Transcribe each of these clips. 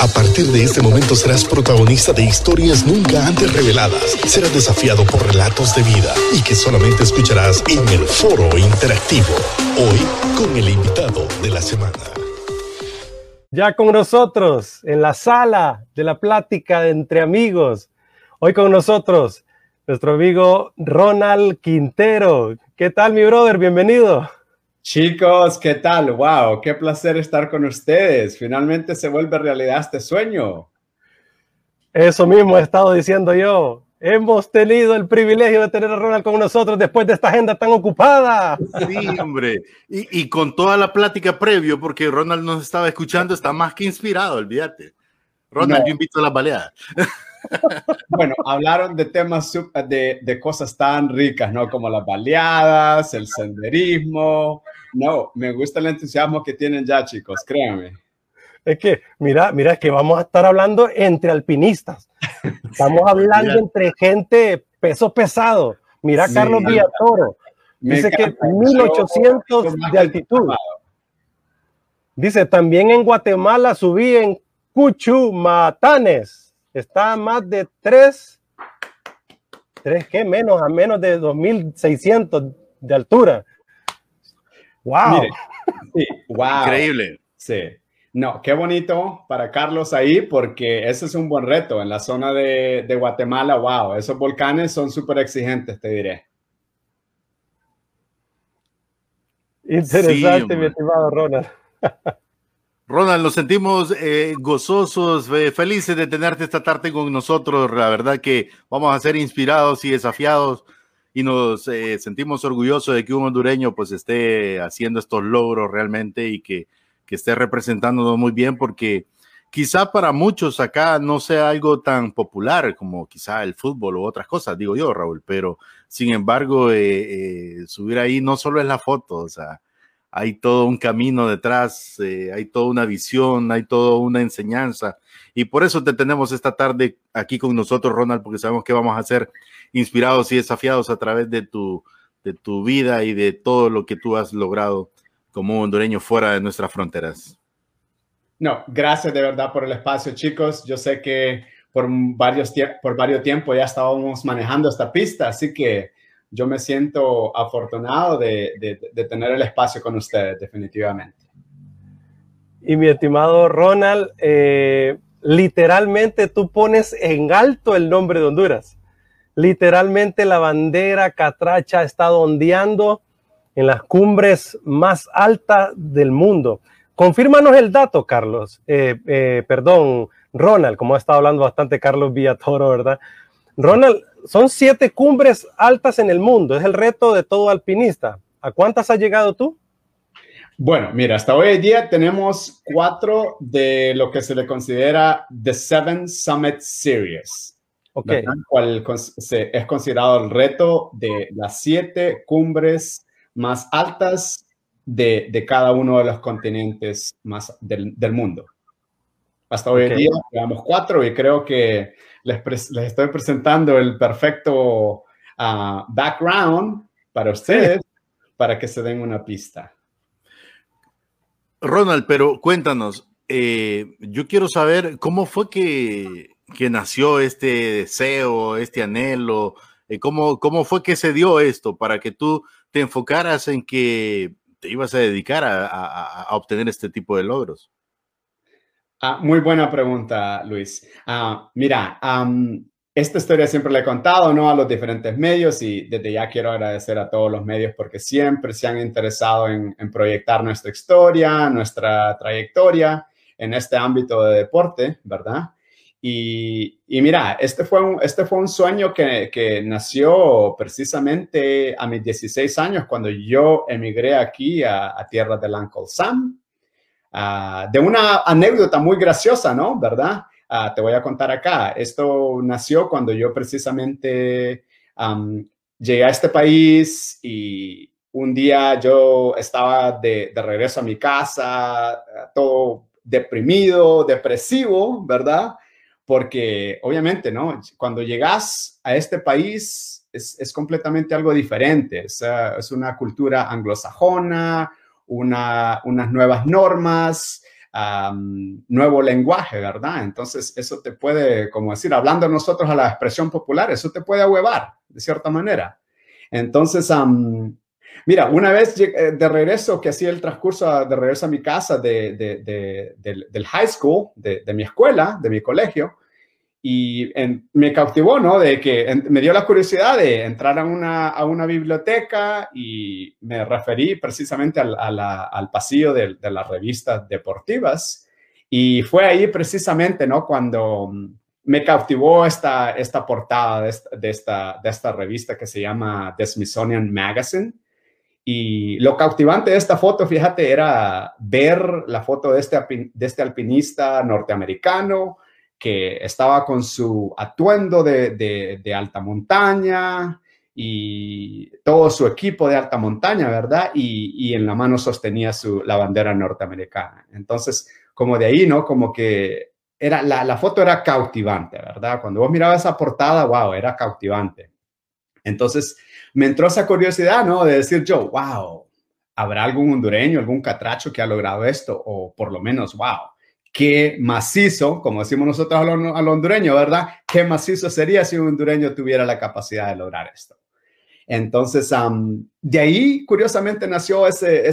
A partir de este momento serás protagonista de historias nunca antes reveladas. Serás desafiado por relatos de vida y que solamente escucharás en el foro interactivo. Hoy con el invitado de la semana. Ya con nosotros en la sala de la plática entre amigos. Hoy con nosotros nuestro amigo Ronald Quintero. ¿Qué tal mi brother? Bienvenido. Chicos, ¿qué tal? ¡Wow! ¡Qué placer estar con ustedes! Finalmente se vuelve realidad este sueño. Eso mismo he estado diciendo yo. Hemos tenido el privilegio de tener a Ronald con nosotros después de esta agenda tan ocupada. Sí, hombre. Y, con toda la plática previo, porque Ronald nos estaba escuchando, está más que inspirado, olvídate. Ronald, yo invito a la baleadas. Bueno, hablaron de temas de, de, cosas tan ricas, ¿no? Como las baleadas, el senderismo. No, me gusta el entusiasmo que tienen ya, chicos, créanme. Es que, mira, mira, es que vamos a estar hablando entre alpinistas. Estamos hablando entre gente peso pesado. Mira, Carlos Villatoro. Dice que 1800 de altitud. Dice, también en Guatemala subí en Cuchumatanes está a más de 3, 3 que menos, a menos de 2600 de altura. Wow. wow. Increíble. Sí. No, qué bonito para Carlos ahí, porque ese es un buen reto en la zona de, de Guatemala. Wow, esos volcanes son súper exigentes, te diré. Interesante, mi estimado Ronald. Ronald, nos sentimos eh, gozosos, eh, felices de tenerte esta tarde con nosotros. La verdad que vamos a ser inspirados y desafiados y nos eh, sentimos orgullosos de que un hondureño pues esté haciendo estos logros realmente y que, que esté representándonos muy bien porque quizá para muchos acá no sea algo tan popular como quizá el fútbol u otras cosas, digo yo, Raúl, pero sin embargo subir ahí no solo es la foto, o sea, hay todo un camino detrás, eh, hay toda una visión, hay toda una enseñanza. Y por eso te tenemos esta tarde aquí con nosotros, Ronald, porque sabemos que vamos a ser inspirados y desafiados a través de tu, de tu vida y de todo lo que tú has logrado como hondureño fuera de nuestras fronteras. No, gracias de verdad por el espacio, chicos. Yo sé que por varios, por varios tiempos ya estábamos manejando esta pista, así que yo me siento afortunado de, tener el espacio con ustedes, definitivamente. Y mi estimado Ronald, eh, literalmente tú pones en alto el nombre de Honduras. Literalmente la bandera catracha está ondeando en las cumbres más altas del mundo. Confírmanos el dato, Carlos. Eh, eh, perdón, Ronald, como ha estado hablando bastante Carlos Villatoro, ¿verdad? Ronald, son siete cumbres altas en el mundo. Es el reto de todo alpinista. ¿A cuántas has llegado tú? Bueno, mira, hasta hoy en día tenemos cuatro de lo que se le considera The Seven Summit Series. Ok. Cual es considerado el reto de las siete cumbres más altas de, cada uno de los continentes más del, mundo. Hasta hoy en día llevamos cuatro y creo que les, estoy presentando el perfecto ah, background para ustedes, para que se den una pista. Ronald, pero cuéntanos, eh, yo quiero saber cómo fue que, que, nació este deseo, este anhelo, eh, cómo, cómo fue que se dio esto para que tú te enfocaras en que te ibas a dedicar a obtener este tipo de logros. Ah, muy buena pregunta, Luis. Ah, mira, esta historia siempre la he contado, ¿no? A los diferentes medios y desde ya quiero agradecer a todos los medios porque siempre se han interesado en, proyectar nuestra historia, nuestra trayectoria en este ámbito de deporte, ¿verdad? Y, mira, este fue un, este fue un sueño que, que, nació precisamente a mis 16 años cuando yo emigré aquí a, a tierra del Uncle Sam, Ah, de una anécdota muy graciosa, ¿no? ¿Verdad? Ah, te voy a contar acá. Esto nació cuando yo precisamente llegué a este país y un día yo estaba de, regreso a mi casa, todo deprimido, depresivo, ¿verdad? Porque obviamente, ¿no? Cuando llegas a este país es, completamente algo diferente. Es, es una cultura anglosajona, unas nuevas normas, nuevo lenguaje, ¿verdad? Entonces, eso te puede, como decir, hablando nosotros a la expresión popular, eso te puede ahuevar, de cierta manera. Entonces, mira, una vez eh, de regreso, que hacía el transcurso de regreso a mi casa de, del high school, de, mi escuela, de mi colegio, y me cautivó, ¿no? De que me dio la curiosidad de entrar a una, a una biblioteca y me referí precisamente al, al pasillo de, de, las revistas deportivas. Y fue ahí precisamente, ¿no? Cuando me cautivó esta, esta portada de esta, de esta, de esta revista que se llama The Smithsonian Magazine. Y lo cautivante de esta foto, fíjate, era ver la foto de este, de este alpinista norteamericano que estaba con su atuendo de, alta montaña y todo su equipo de alta montaña, ¿verdad? Y, en la mano sostenía su, la bandera norteamericana. Entonces, como de ahí, ¿no? Como que era, la, la foto era cautivante, ¿verdad? Cuando vos mirabas esa portada, wow, era cautivante. Entonces, me entró esa curiosidad, ¿no? De decir yo, wow, ¿habrá algún hondureño, algún catracho que ha logrado esto? O por lo menos, wow, qué macizo, como decimos nosotros al, hondureño, ¿verdad? Qué macizo sería si un hondureño tuviera la capacidad de lograr esto. Entonces, de ahí, curiosamente, nació ese,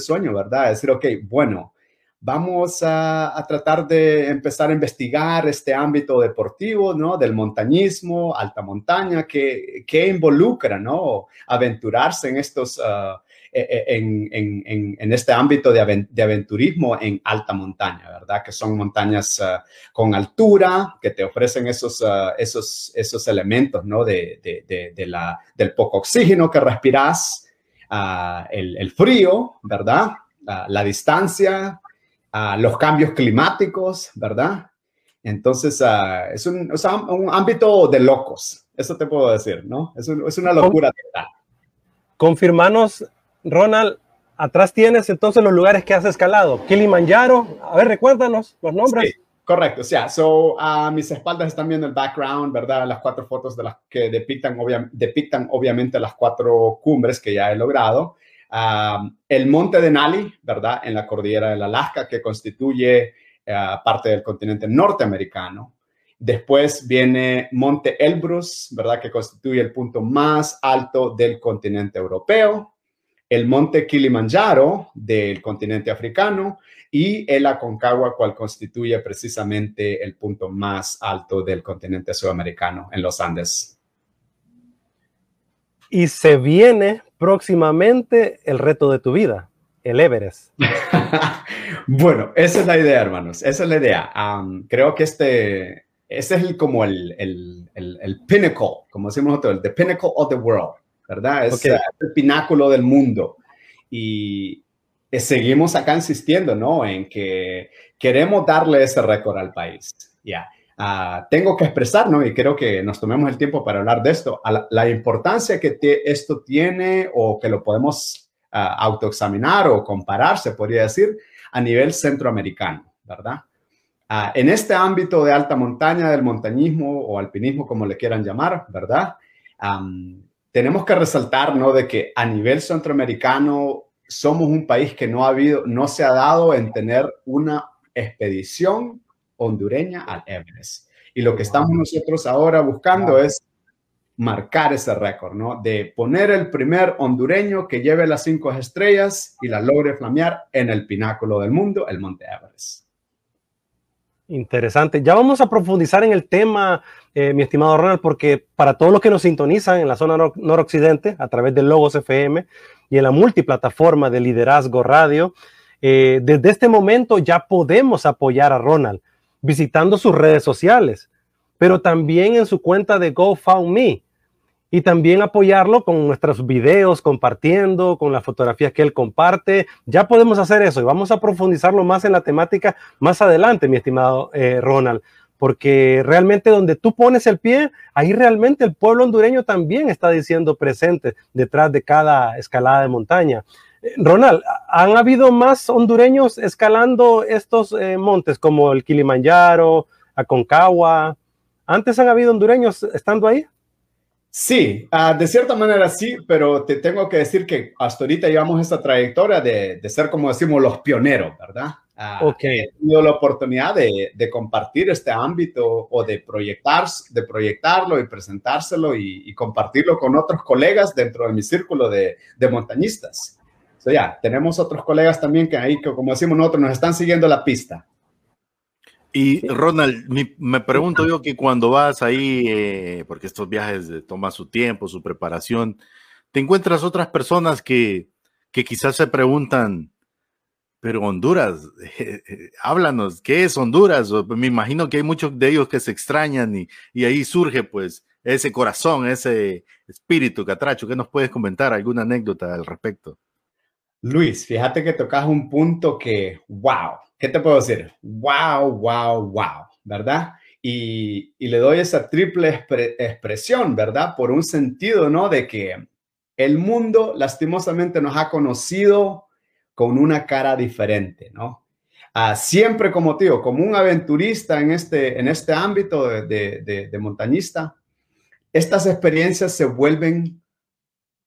sueño, ¿verdad? Decir, ok, bueno, vamos a, tratar de empezar a investigar este ámbito deportivo, ¿no? Del montañismo, alta montaña, que, que involucra, ¿no? Aventurarse en estos... Uh, eh, eh, en, este ámbito de, aventurismo en alta montaña, ¿verdad? Que son montañas ah, con altura, que te ofrecen esos, ah, esos, esos elementos, ¿no? De, de, la, del poco oxígeno que respiras, ah, el, frío, ¿verdad? la distancia, los cambios climáticos, ¿verdad? Entonces, es un, un, ámbito de locos, eso te puedo decir, ¿no? Es, es una locura total. Confirmanos Ronald, atrás tienes entonces los lugares que has escalado. Kilimanjaro, a ver, recuérdanos los nombres. Sí, correcto, o sea, so, a mis espaldas están viendo el background, ¿verdad? Las cuatro fotos de las que depictan, depictan obviamente las cuatro cumbres que ya he logrado. el monte de Nali, ¿verdad? En la cordillera del Alaska, que constituye eh, parte del continente norteamericano. Después viene Monte Elbrus, ¿verdad? Que constituye el punto más alto del continente europeo el monte Kilimanjaro del continente africano y el Aconcagua, cual constituye precisamente el punto más alto del continente sudamericano en los Andes. Y se viene próximamente el reto de tu vida, el Everest. bueno, esa es la idea, hermanos, esa es la idea. creo que este, este es el, como el, el, el, pinnacle, como decimos nosotros, el pinnacle of the world ¿verdad? Es el pináculo del mundo. Y seguimos acá insistiendo, ¿no? En que queremos darle ese récord al país. Ya. Ah, tengo que expresar, ¿no? Y creo que nos tomemos el tiempo para hablar de esto, la, importancia que esto tiene o que lo podemos uh, autoexaminar o comparar, se podría decir, a nivel centroamericano, ¿verdad? Ah, en este ámbito de alta montaña, del montañismo o alpinismo, como le quieran llamar, ¿verdad? Tenemos que resaltar, ¿no? De que a nivel centroamericano somos un país que no ha habido, no se ha dado en tener una expedición hondureña al Everest. Y lo que estamos nosotros ahora buscando es marcar ese récord, ¿no? De poner el primer hondureño que lleve las cinco estrellas y la logre flamear en el pináculo del mundo, el Monte Everest. Interesante. Ya vamos a profundizar en el tema, eh, mi estimado Ronald, porque para todos los que nos sintonizan en la zona noroccidente a través de Logos FM y en la multiplataforma de Liderazgo Radio, eh, desde este momento ya podemos apoyar a Ronald visitando sus redes sociales, pero también en su cuenta de GoFundMe y también apoyarlo con nuestros videos, compartiendo, con las fotografías que él comparte. Ya podemos hacer eso y vamos a profundizarlo más en la temática más adelante, mi estimado eh, Ronald, porque realmente donde tú pones el pie, ahí realmente el pueblo hondureño también está diciendo presente detrás de cada escalada de montaña. Eh, Ronald, ¿han habido más hondureños escalando estos eh, montes como el Kilimanjaro, Aconcagua? ¿Antes han habido hondureños estando ahí? Sí, ah, de cierta manera sí, pero te tengo que decir que hasta ahorita llevamos esta trayectoria de, ser, como decimos, los pioneros, ¿verdad? Uh, He tenido la oportunidad de, de, compartir este ámbito o de, proyectar, de proyectarlo y presentárselo y, y, compartirlo con otros colegas dentro de mi círculo de, de montañistas. So, ya, tenemos otros colegas también que ahí, que, como decimos nosotros, nos están siguiendo la pista. Y Ronald, me pregunto yo que cuando vas ahí, eh, porque estos viajes toman su tiempo, su preparación, te encuentras otras personas que, que quizás se preguntan, pero Honduras, eh, eh, háblanos, ¿qué es Honduras? Me imagino que hay muchos de ellos que se extrañan y, y ahí surge pues ese corazón, ese espíritu, Catracho. ¿Qué nos puedes comentar? ¿Alguna anécdota al respecto? Luis, fíjate que tocas un punto que, wow, ¿qué te puedo decir? Wow, wow, wow, ¿verdad? Y, y le doy esa triple expresión, ¿verdad? Por un sentido, ¿no? De que el mundo lastimosamente nos ha conocido con una cara diferente, ¿no? Uh, siempre como tío, como un aventurista en este, en este ámbito de, de, montañista, estas experiencias se vuelven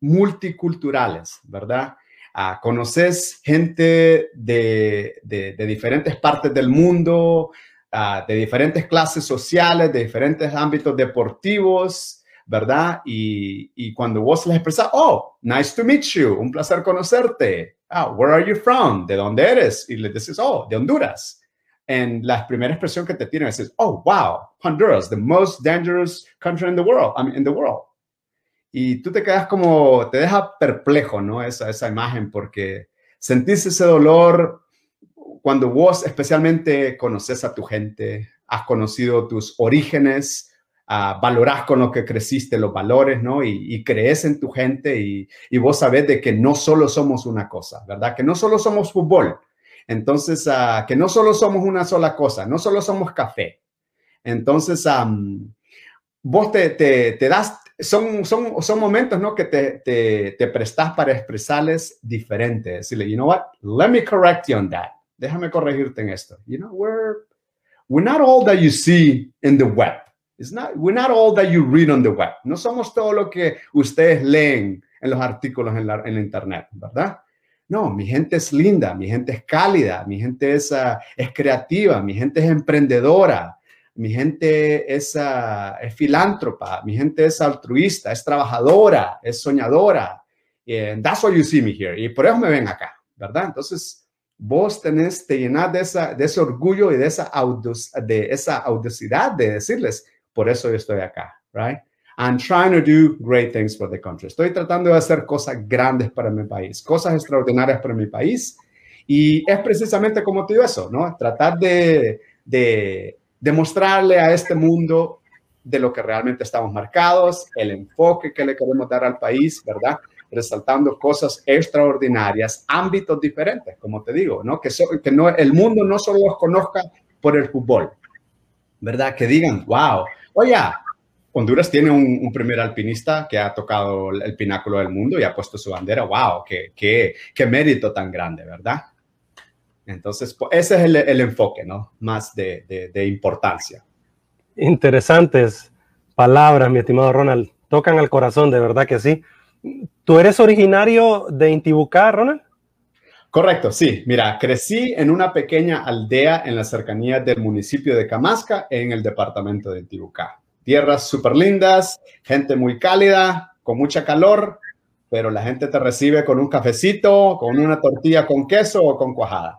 multiculturales, ¿verdad? Uh, conoces gente de, diferentes partes del mundo, uh, de diferentes clases sociales, de diferentes ámbitos deportivos, ¿verdad? Y, y, cuando vos les expresas, oh, nice to meet you, un placer conocerte. Ah, where are you from? ¿De dónde eres? Y les dices, oh, de Honduras. En la primera expresión que te tienen es, oh, wow, Honduras, the most dangerous country in the world, I mean, in the world. Y tú te quedas como, te deja perplejo, ¿no? Esa, esa imagen, porque sentís ese dolor cuando vos especialmente conoces a tu gente, has conocido tus orígenes, uh, valorás con lo que creciste los valores, ¿no? Y, crees en tu gente y, vos sabés de que no solo somos una cosa, ¿verdad? Que no solo somos fútbol. Entonces, uh, que no solo somos una sola cosa, no solo somos café. Entonces, vos te, te, das, son, son, son momentos, ¿no? Que te, te, te prestas para expresarles diferente. Decirle, you know what, let me correct you on that. Déjame corregirte en esto. You know, we're, we're not all that you see in the web. It's not, we're not all that you read on the web. No somos todo lo que ustedes leen en los artículos en la, en internet, ¿verdad? No, mi gente es linda, mi gente es cálida, mi gente es, uh, es creativa, mi gente es emprendedora, mi gente es, uh, es, filántropa, mi gente es altruista, es trabajadora, es soñadora. And that's why you see me here. Y por eso me ven acá, ¿verdad? Entonces, vos tenés, te llenar de, de ese orgullo y de esa, de esa audacidad de decirles, por eso yo estoy acá, right? I'm trying to do great things for the country. Estoy tratando de hacer cosas grandes para mi país, cosas extraordinarias para mi país. Y es precisamente como te digo eso, ¿no? Tratar de demostrarle a este mundo de lo que realmente estamos marcados, el enfoque que le queremos dar al país, ¿verdad? Resaltando cosas extraordinarias, ámbitos diferentes, como te digo, ¿no? Que, que no, el mundo no solo los conozca por el fútbol, ¿verdad? Que digan, wow, Oye, Honduras tiene un, primer alpinista que ha tocado el pináculo del mundo y ha puesto su bandera. ¡Wow! ¡Qué, qué, mérito tan grande, ¿verdad? Entonces, pues, ese es el, enfoque, ¿no? Más de, de, importancia. Interesantes palabras, mi estimado Ronald. Tocan al corazón, de verdad que sí. ¿Tú eres originario de Intibucá, Ronald? Correcto, sí. Mira, crecí en una pequeña aldea en la cercanía del municipio de Camasca, en el departamento de Tibucá. Tierras súper lindas, gente muy cálida, con mucha calor, pero la gente te recibe con un cafecito, con una tortilla con queso o con cuajada.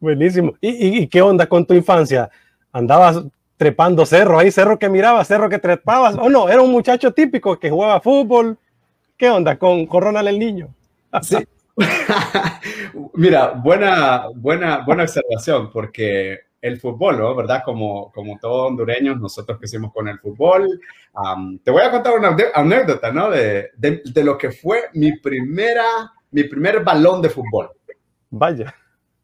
Buenísimo. ¿Y, qué onda con tu infancia? ¿Andabas trepando cerro ahí, cerro que mirabas, cerro que trepabas? ¿O no? ¿Era un muchacho típico que jugaba fútbol? ¿Qué onda con, con Ronald el niño? Sí, Mira, buena, buena, buena observación, porque el fútbol, ¿no? ¿verdad? Como, como todos hondureños, nosotros hicimos con el fútbol. te voy a contar una anécdota, ¿no? De, de, de, lo que fue mi primera, mi primer balón de fútbol. Vaya.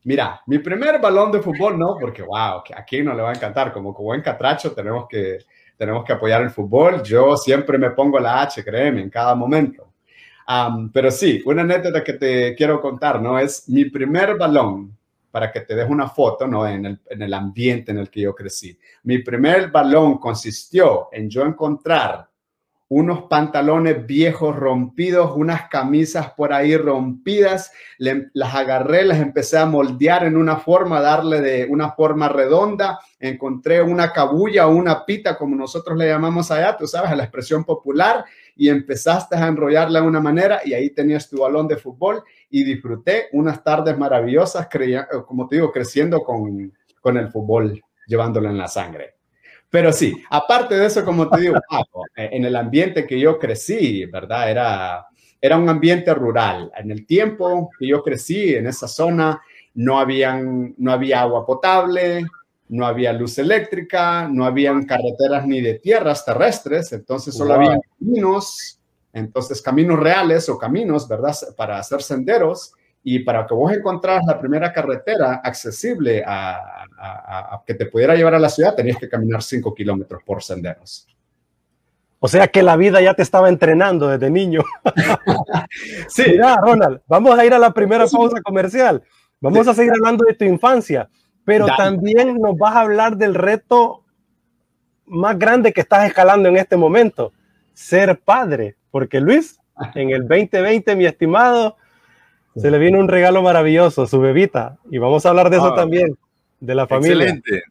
Mira, mi primer balón de fútbol, ¿no? Porque, wow, aquí no le va a encantar. Como, buen catracho tenemos que, tenemos que apoyar el fútbol. Yo siempre me pongo la H, créeme, en cada momento pero sí, una anécdota que te quiero contar, ¿no? Es mi primer balón, para que te des una foto, ¿no? En el, en el ambiente en el que yo crecí. Mi primer balón consistió en yo encontrar unos pantalones viejos rompidos, unas camisas por ahí rompidas, las agarré, las empecé a moldear en una forma, darle de una forma redonda, encontré una cabulla o una pita, como nosotros le llamamos allá, tú sabes, la expresión popular, y empezaste a enrollarla de una manera y ahí tenías tu balón de fútbol y disfruté unas tardes maravillosas, como te digo, creciendo con, con el fútbol, llevándolo en la sangre. Pero sí, aparte de eso, como te digo, eh, en el ambiente que yo crecí, ¿verdad? Era, era un ambiente rural. En el tiempo que yo crecí en esa zona, no, habían, no había agua potable, no había luz eléctrica, no habían carreteras ni de tierras terrestres, entonces solo había caminos, entonces caminos reales o caminos, ¿verdad? Para hacer senderos y para que vos encontraras la primera carretera accesible a, que te pudiera llevar a la ciudad, tenías que caminar 5 kilómetros por senderos. O sea que la vida ya te estaba entrenando desde niño. sí. Mira, Ronald, vamos a ir a la primera pausa comercial. Vamos a seguir hablando de tu infancia, pero también nos vas a hablar del reto más grande que estás escalando en este momento, ser padre. Porque Luis, en el 2020, mi estimado, se le viene un regalo maravilloso, su bebita. Y vamos a hablar de eso ah, también, de la familia. Excelente.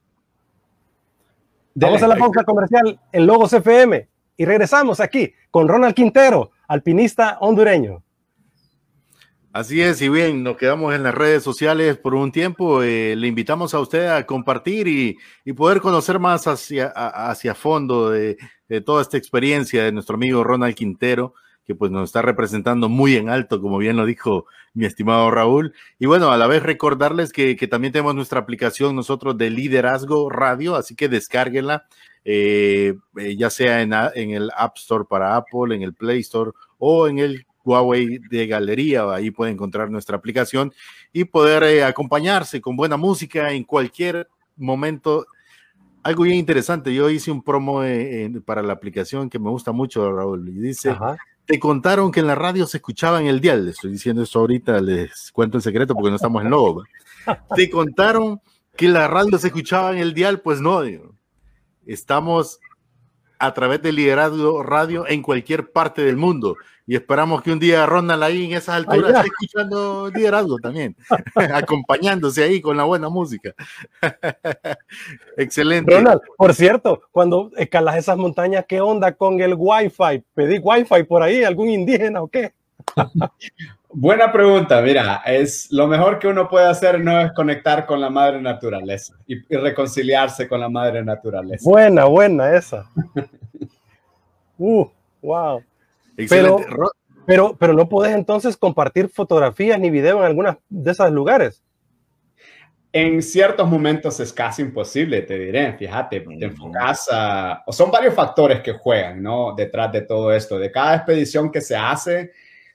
Vamos a la pausa comercial en Logos FM y regresamos aquí con Ronald Quintero, alpinista hondureño. Así es, y bien, nos quedamos en las redes sociales por un tiempo. Eh, le invitamos a usted a compartir y, poder conocer más hacia, hacia fondo de, de, toda esta experiencia de nuestro amigo Ronald Quintero que pues nos está representando muy en alto, como bien lo dijo mi estimado Raúl. Y bueno, a la vez recordarles que, también tenemos nuestra aplicación nosotros de liderazgo radio, así que descárguenla, eh, eh, ya sea en, el App Store para Apple, en el Play Store o en el Huawei de Galería, ahí puede encontrar nuestra aplicación y poder eh, acompañarse con buena música en cualquier momento algo bien interesante. Yo hice un promo para la aplicación que me gusta mucho, Raúl, y dice, te contaron que en la radio se escuchaba en el dial. Les estoy diciendo esto ahorita, les cuento el secreto porque no estamos en logo. Te contaron que la radio se escuchaba en el dial, pues no, estamos a través del liderazgo radio en cualquier parte del mundo. Y esperamos que un día Ronald ahí en esas alturas esté escuchando liderazgo también, acompañándose ahí con la buena música. Excelente. Ronald, por cierto, cuando escalas esas montañas, ¿qué onda con el Wi-Fi? ¿Pedí Wi-Fi por ahí? ¿Algún indígena o qué? Buena pregunta. Mira, es lo mejor que uno puede hacer no es conectar con la madre naturaleza y, reconciliarse con la madre naturaleza. Buena, buena esa. uh, wow. Pero, pero, pero no puedes entonces compartir fotografías ni video en algunas de esos lugares. En ciertos momentos es casi imposible, te diré. Fíjate, te enfocas a. O son varios factores que juegan, ¿no? Detrás de todo esto. De cada expedición que se hace,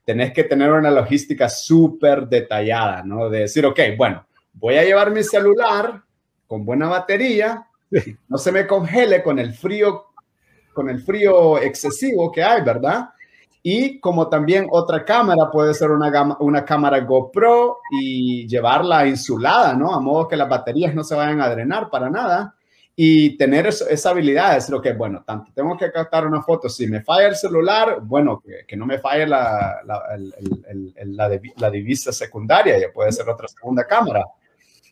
tenés que tener una logística súper detallada, ¿no? De decir, ok, bueno, voy a llevar mi celular con buena batería, no se me congele con el frío, con el frío excesivo que hay, ¿verdad? Y como también otra cámara puede ser una, una cámara GoPro y llevarla insulada, ¿no? A modo que las baterías no se vayan a drenar para nada y tener esa habilidad es lo que, bueno, tanto tengo que captar una foto, si me falla el celular, bueno, que, no me falle la, la, la, divisa secundaria, ya puede ser otra segunda cámara.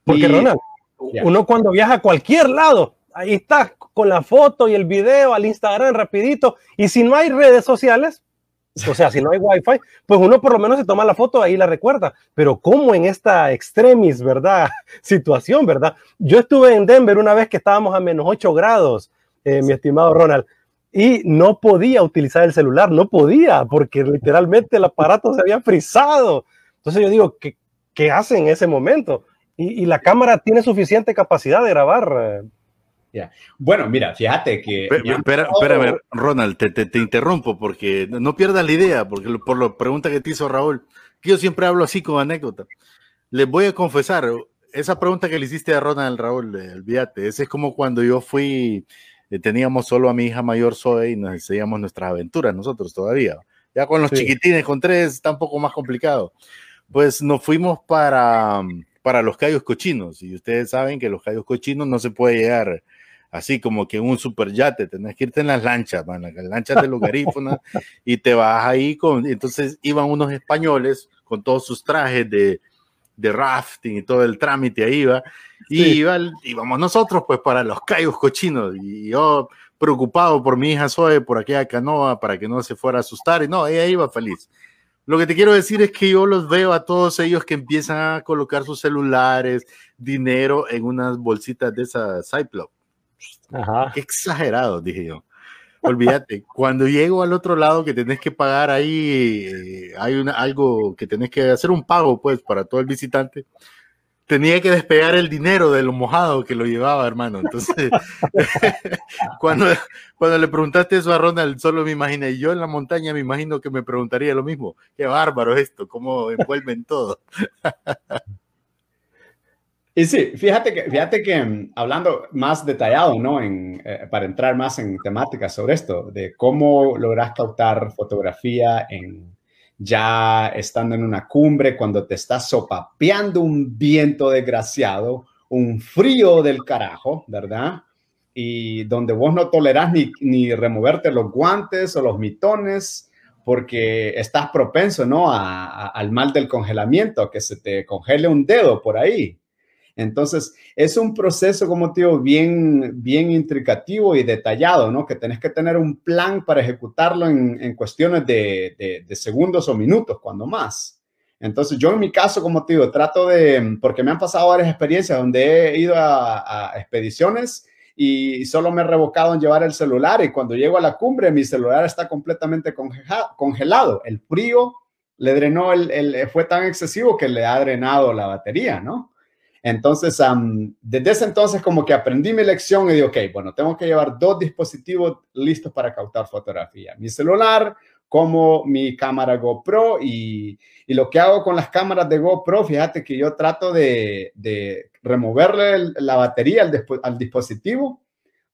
Porque, Ronald, uno cuando viaja a cualquier lado, ahí está con la foto y el video al Instagram rapidito, y si no hay redes sociales, o sea, si no hay wifi, pues uno por lo menos se toma la foto ahí la recuerda. Pero como en esta extremis, ¿verdad? Situación, ¿verdad? Yo estuve en Denver una vez que estábamos a menos 8 grados, eh, mi estimado Ronald, y no podía utilizar el celular, no podía, porque literalmente el aparato se había frizado. Entonces yo digo, ¿qué, qué hace en ese momento? Y, y, la cámara tiene suficiente capacidad de grabar. Eh, bueno, mira, fíjate que... Espera, espera, Ronald, te, te, interrumpo porque no pierdas la idea, porque por la pregunta que te hizo Raúl, que yo siempre hablo así con anécdota. Les voy a confesar, esa pregunta que le hiciste a Ronald, Raúl, olvídate, ese es como cuando yo fui, eh, teníamos solo a mi hija mayor Zoe y nos enseñamos nuestras aventuras nosotros todavía. Ya con los chiquitines, con tres, está un poco más complicado. Pues nos fuimos para, para los callos cochinos y ustedes saben que los callos cochinos no se puede llegar así como que un super yate, tenés que irte en las lanchas, man, las lanchas de los garífonas, y te vas ahí con, entonces iban unos españoles con todos sus trajes de, de rafting y todo el trámite ahí iba, y iba, íbamos nosotros pues para los cayos cochinos, y yo preocupado por mi hija Zoe, por aquella canoa, para que no se fuera a asustar, y no, ella iba feliz. Lo que te quiero decir es que yo los veo a todos ellos que empiezan a colocar sus celulares, dinero en unas bolsitas de esas Cyclops Exagerado, dije yo. Olvídate, cuando llego al otro lado que tenés que pagar ahí, eh, hay algo que tenés que hacer un pago, pues, para todo el visitante. Tenía que despegar el dinero de lo mojado que lo llevaba, hermano. Entonces, cuando, cuando le preguntaste eso a Ronald, solo me imaginé, yo en la montaña me imagino que me preguntaría lo mismo. Qué bárbaro esto, cómo envuelven todo. Y sí, fíjate que, fíjate que mm, hablando más detallado, ¿no? En, eh, para entrar más en temáticas sobre esto, de cómo logras captar fotografía en ya estando en una cumbre, cuando te estás sopapeando un viento desgraciado, un frío del carajo, ¿verdad? Y donde vos no tolerás ni, ni removerte los guantes o los mitones, porque estás propenso, ¿no? al mal del congelamiento, que se te congele un dedo por ahí. Entonces, es un proceso, como tío, bien, bien intricativo y detallado, ¿no? Que tenés que tener un plan para ejecutarlo en, cuestiones de, segundos o minutos, cuando más. Entonces, yo en mi caso, como tío, trato de, porque me han pasado varias experiencias donde he ido a, expediciones y solo me he revocado en llevar el celular y cuando llego a la cumbre mi celular está completamente congelado. El frío le drenó, el, fue tan excesivo que le ha drenado la batería, ¿no? Entonces, desde ese entonces como que aprendí mi lección y digo, ok, bueno, tengo que llevar dos dispositivos listos para captar fotografía. Mi celular como mi cámara GoPro y, lo que hago con las cámaras de GoPro, fíjate que yo trato de, removerle la batería al, al, dispositivo,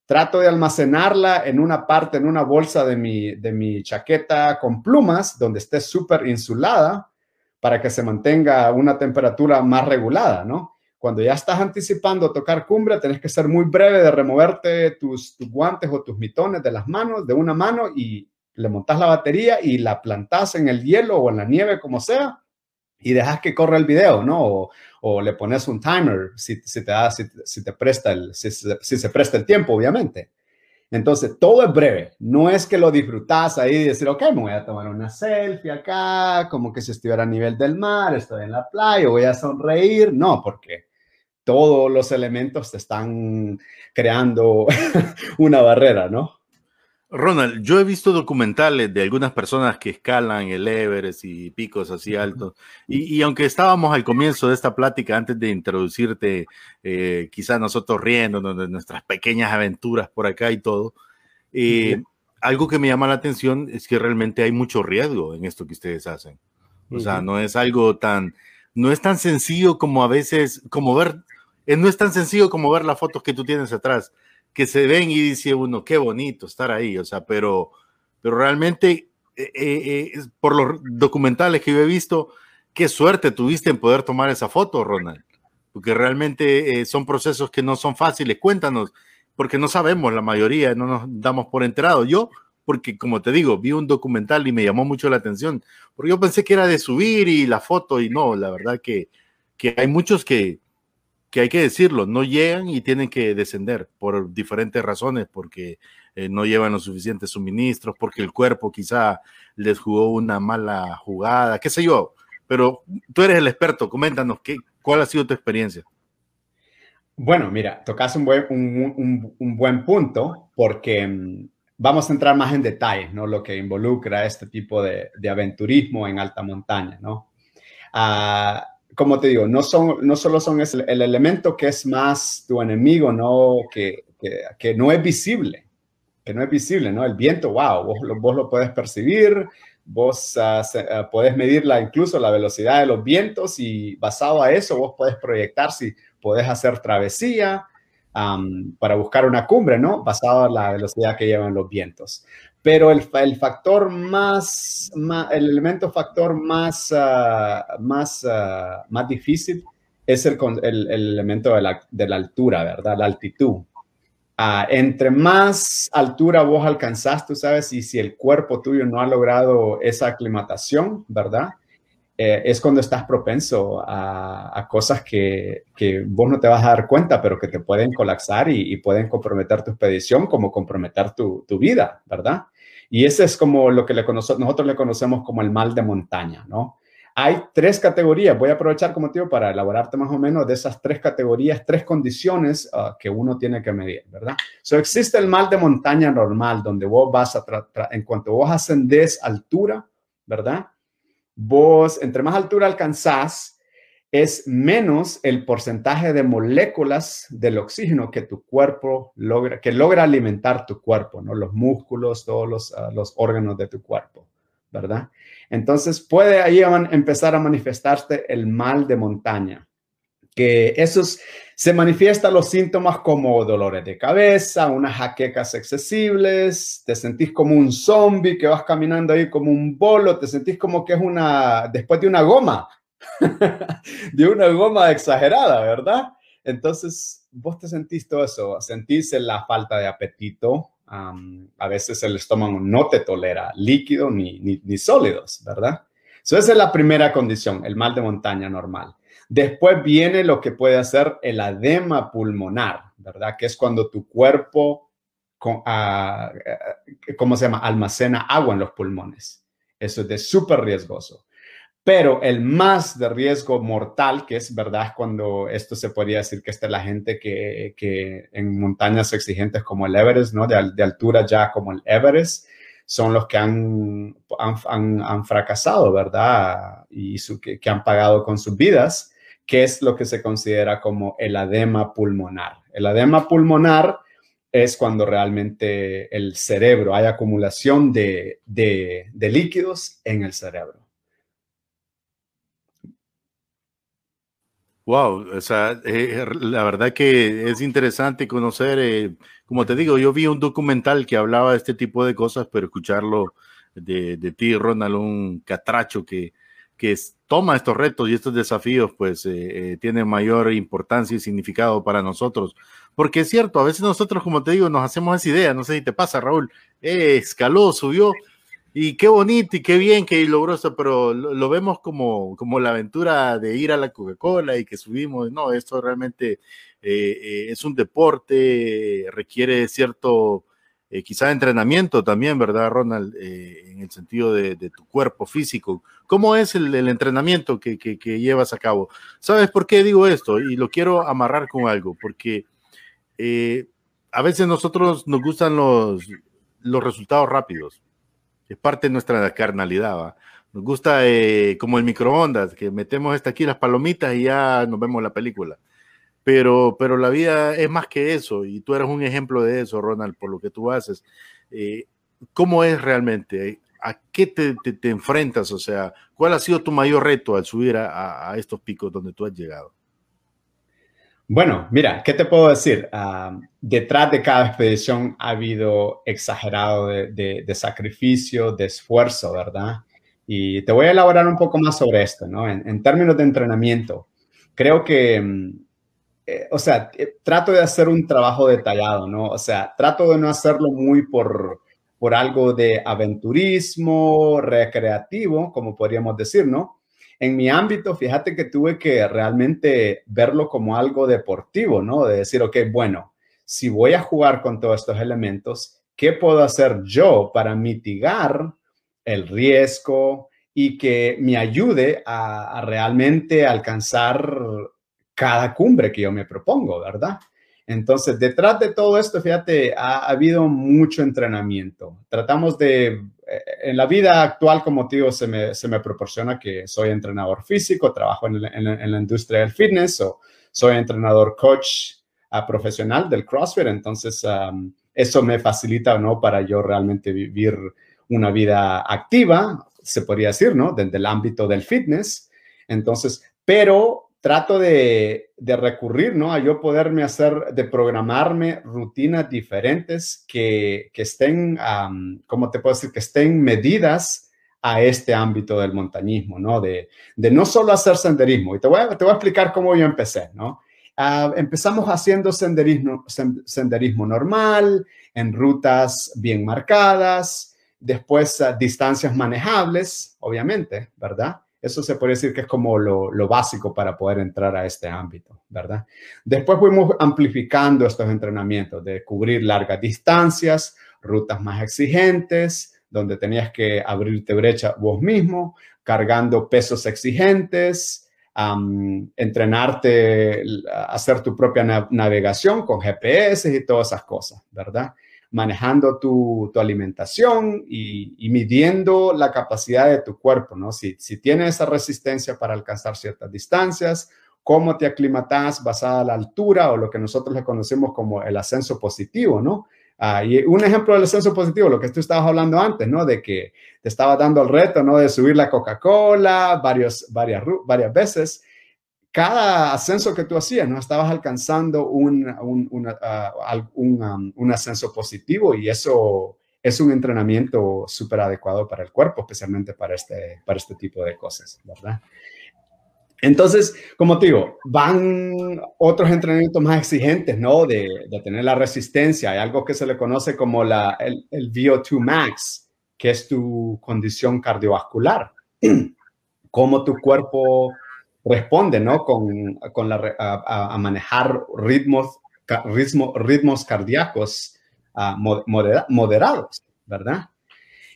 trato de almacenarla en una parte, en una bolsa de mi, de mi chaqueta con plumas, donde esté súper insulada para que se mantenga una temperatura más regulada, ¿no? Cuando ya estás anticipando tocar cumbre, tenés que ser muy breve de removerte tus, guantes o tus mitones de las manos, de una mano, y le montas la batería y la plantas en el hielo o en la nieve, como sea, y dejas que corra el video, ¿no? O, le pones un timer si, si, te presta el, se presta el tiempo, obviamente. Entonces, todo es breve. No es que lo disfrutas ahí y decir, ok, me voy a tomar una selfie acá, como que si estuviera a nivel del mar, estoy en la playa, voy a sonreír. No, porque todos los elementos te están creando una barrera, ¿no? Ronald, yo he visto documentales de algunas personas que escalan el Everest y picos así altos. Y, aunque estábamos al comienzo de esta plática, antes de introducirte, eh, quizás nosotros riéndonos de nuestras pequeñas aventuras por acá y todo, eh, algo que me llama la atención es que realmente hay mucho riesgo en esto que ustedes hacen. O sea, no es algo tan, no es tan sencillo como a veces, como ver no es tan sencillo como ver las fotos que tú tienes atrás, que se ven y dice uno, qué bonito estar ahí, o sea, pero, pero realmente, eh, eh, por los documentales que yo he visto, qué suerte tuviste en poder tomar esa foto, Ronald, porque realmente son procesos que no son fáciles. Cuéntanos, porque no sabemos la mayoría, no nos damos por enterado. Yo, porque como te digo, vi un documental y me llamó mucho la atención, porque yo pensé que era de subir y la foto y no, la verdad que, que hay muchos que, que hay que decirlo, no llegan y tienen que descender por diferentes razones, porque eh, no llevan los suficientes suministros, porque el cuerpo quizá les jugó una mala jugada, qué sé yo. Pero tú eres el experto, coméntanos, ¿qué, ¿cuál ha sido tu experiencia? Bueno, mira, tocas un buen, un, buen punto, porque mm, vamos a entrar más en detalles, ¿no? Lo que involucra este tipo de, de aventurismo en alta montaña, ¿no? Uh, como te digo, no, son, no solo son el, el elemento que es más tu enemigo, ¿no? Que, que, no es visible, que no es visible, ¿no? El viento, wow, vos, vos lo puedes percibir, vos uh, podés medir incluso la velocidad de los vientos y basado a eso vos podés proyectar si podés hacer travesía para buscar una cumbre, ¿no? Basado en la velocidad que llevan los vientos. Pero el, el factor más, el elemento factor más, ah, más, ah, más difícil es el, el, elemento de la, de la, altura, ¿verdad? La altitud. Ah, entre más altura vos alcanzás, tú sabes, y si el cuerpo tuyo no ha logrado esa aclimatación, ¿verdad? Eh, es cuando estás propenso a, cosas que, que, vos no te vas a dar cuenta, pero que te pueden colapsar y, pueden comprometer tu expedición, como comprometer tu, tu, vida, ¿verdad? Y ese es como lo que le nosotros le conocemos como el mal de montaña, ¿no? Hay tres categorías. Voy a aprovechar como tío para elaborarte más o menos de esas tres categorías, tres condiciones ah, que uno tiene que medir, ¿verdad? So, existe el mal de montaña normal, donde vos vas a, en cuanto vos ascendés altura, ¿verdad? Vos, entre más altura alcanzás, es menos el porcentaje de moléculas del oxígeno que tu cuerpo logra, que logra alimentar tu cuerpo, ¿no? Los músculos, todos los, ah, los órganos de tu cuerpo, ¿verdad? Entonces puede ahí empezar a manifestarse el mal de montaña, que esos se manifiestan los síntomas como dolores de cabeza, unas jaquecas accesibles, te sentís como un zombie que vas caminando ahí como un bolo, te sentís como que es una, después de una goma, de una goma exagerada, ¿verdad? Entonces, vos te sentís todo eso, sentís la falta de apetito, a veces el estómago no te tolera líquido ni, ni, sólidos, ¿verdad? esa es la primera condición, el mal de montaña normal. Después viene lo que puede hacer el edema pulmonar, ¿verdad? Que es cuando tu cuerpo, ah, eh, ¿cómo se llama? Almacena agua en los pulmones. Eso es de súper riesgoso. Pero el más de riesgo mortal, que es verdad, cuando esto se podría decir que esta es la gente que, que en montañas exigentes como el Everest, ¿no? De, de, altura ya como el Everest, son los que han, han, fracasado, ¿verdad? Y su, que, han pagado con sus vidas, que es lo que se considera como el edema pulmonar. El edema pulmonar es cuando realmente el cerebro, hay acumulación de, de líquidos en el cerebro. Wow, o sea, eh, la verdad que es interesante conocer, eh, como te digo, yo vi un documental que hablaba de este tipo de cosas, pero escucharlo de, de ti, Ronald, un catracho que, que toma estos retos y estos desafíos, pues eh, tiene mayor importancia y significado para nosotros. Porque es cierto, a veces nosotros, como te digo, nos hacemos esa idea, no sé si te pasa, Raúl, escaló, subió, y qué bonito y qué bien que logró eso, pero lo, vemos como, como la aventura de ir a la Coca-Cola y que subimos. No, esto realmente eh, eh, es un deporte, requiere cierto, eh, quizá entrenamiento también, ¿verdad, Ronald? en el sentido de, tu cuerpo físico. ¿Cómo es el, entrenamiento que, llevas a cabo? ¿Sabes por qué digo esto? Y lo quiero amarrar con algo, porque a veces nosotros nos gustan los, los resultados rápidos es parte de nuestra carnalidad. ¿va? Nos gusta eh, como el microondas, que metemos esta aquí las palomitas y ya nos vemos la película. Pero, pero la vida es más que eso, y tú eres un ejemplo de eso, Ronald, por lo que tú haces. Eh, ¿Cómo es realmente? ¿A qué te, te, enfrentas? O sea, ¿cuál ha sido tu mayor reto al subir a, a estos picos donde tú has llegado? Bueno, mira, ¿qué te puedo decir? Ah, detrás de cada expedición ha habido exagerado de, sacrificio, de esfuerzo, ¿verdad? Y te voy a elaborar un poco más sobre esto, ¿no? En, términos de entrenamiento, creo que, mm, eh, o sea, eh, trato de hacer un trabajo detallado, ¿no? O sea, trato de no hacerlo muy por, por algo de aventurismo, recreativo, como podríamos decir, ¿no? En mi ámbito, fíjate que tuve que realmente verlo como algo deportivo, ¿no? De decir, ok, bueno, si voy a jugar con todos estos elementos, ¿qué puedo hacer yo para mitigar el riesgo y que me ayude a, realmente alcanzar cada cumbre que yo me propongo, ¿verdad? Entonces, detrás de todo esto, fíjate, ha, habido mucho entrenamiento. Tratamos de, eh, en la vida actual, como digo, se me, se me proporciona que soy entrenador físico, trabajo en, la industria del fitness o soy entrenador coach a profesional del CrossFit. Entonces, eso me facilita, ¿no? Para yo realmente vivir una vida activa, se podría decir, ¿no? Desde el ámbito del fitness. Entonces, pero trato de, recurrir, ¿no? A yo poderme hacer, de programarme rutinas diferentes que, estén, ¿cómo te puedo decir? Que estén medidas a este ámbito del montañismo, ¿no? De, no solo hacer senderismo. Y te voy, a, te voy a explicar cómo yo empecé, ¿no? ah, empezamos haciendo senderismo, senderismo normal, en rutas bien marcadas, después ah, distancias manejables, obviamente, ¿verdad? Eso se puede decir que es como lo, lo, básico para poder entrar a este ámbito, ¿verdad? Después fuimos amplificando estos entrenamientos de cubrir largas distancias, rutas más exigentes, donde tenías que abrirte brecha vos mismo, cargando pesos exigentes, entrenarte, hacer tu propia navegación con GPS y todas esas cosas, ¿verdad? Manejando tu, alimentación y, midiendo la capacidad de tu cuerpo, ¿no? Si, si tienes esa resistencia para alcanzar ciertas distancias, cómo te aclimatas basada a la altura o lo que nosotros le conocemos como el ascenso positivo, ¿no? Ah, un ejemplo del ascenso positivo, lo que tú estabas hablando antes, ¿no? De que te estaba dando el reto, ¿no? De subir la Coca-Cola varias, varias veces. Cada ascenso que tú hacías, ¿no? Estabas alcanzando un, un, ah, um, un, ascenso positivo y eso es un entrenamiento súper adecuado para el cuerpo, especialmente para este, para este tipo de cosas, ¿verdad? Entonces, como te digo, van otros entrenamientos más exigentes, ¿no? De, tener la resistencia. Hay algo que se le conoce como la, el, VO2 max, que es tu condición cardiovascular. Cómo tu cuerpo responde, ¿no? Con, con la, a, manejar ritmos, ritmo, ritmos cardíacos uh, moderados, ¿verdad?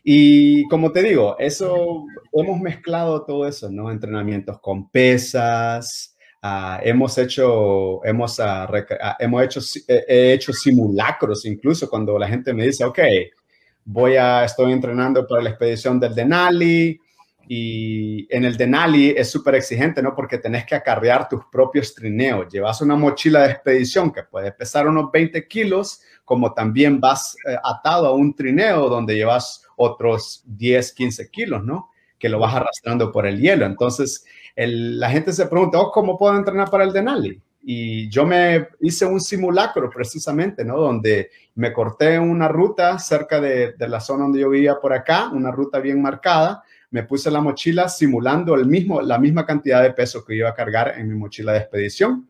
Y como te digo, eso hemos mezclado todo eso, ¿no? Entrenamientos con pesas, ah, hemos hecho, hemos, ah, ah, hemos hecho, he hecho simulacros incluso cuando la gente me dice, ok, voy a, estoy entrenando para la expedición del Denali y en el Denali es súper exigente, ¿no? Porque tenés que acarrear tus propios trineos. Llevas una mochila de expedición que puede pesar unos 20 kilos, como también vas eh, atado a un trineo donde llevas otros 10, 15 kilos, ¿no? Que lo vas arrastrando por el hielo. Entonces, la gente se pregunta, oh, ¿cómo puedo entrenar para el Denali? Y yo me hice un simulacro precisamente, ¿no? Donde me corté una ruta cerca de, de, la zona donde yo vivía por acá, una ruta bien marcada. Me puse la mochila simulando el mismo, la misma cantidad de peso que iba a cargar en mi mochila de expedición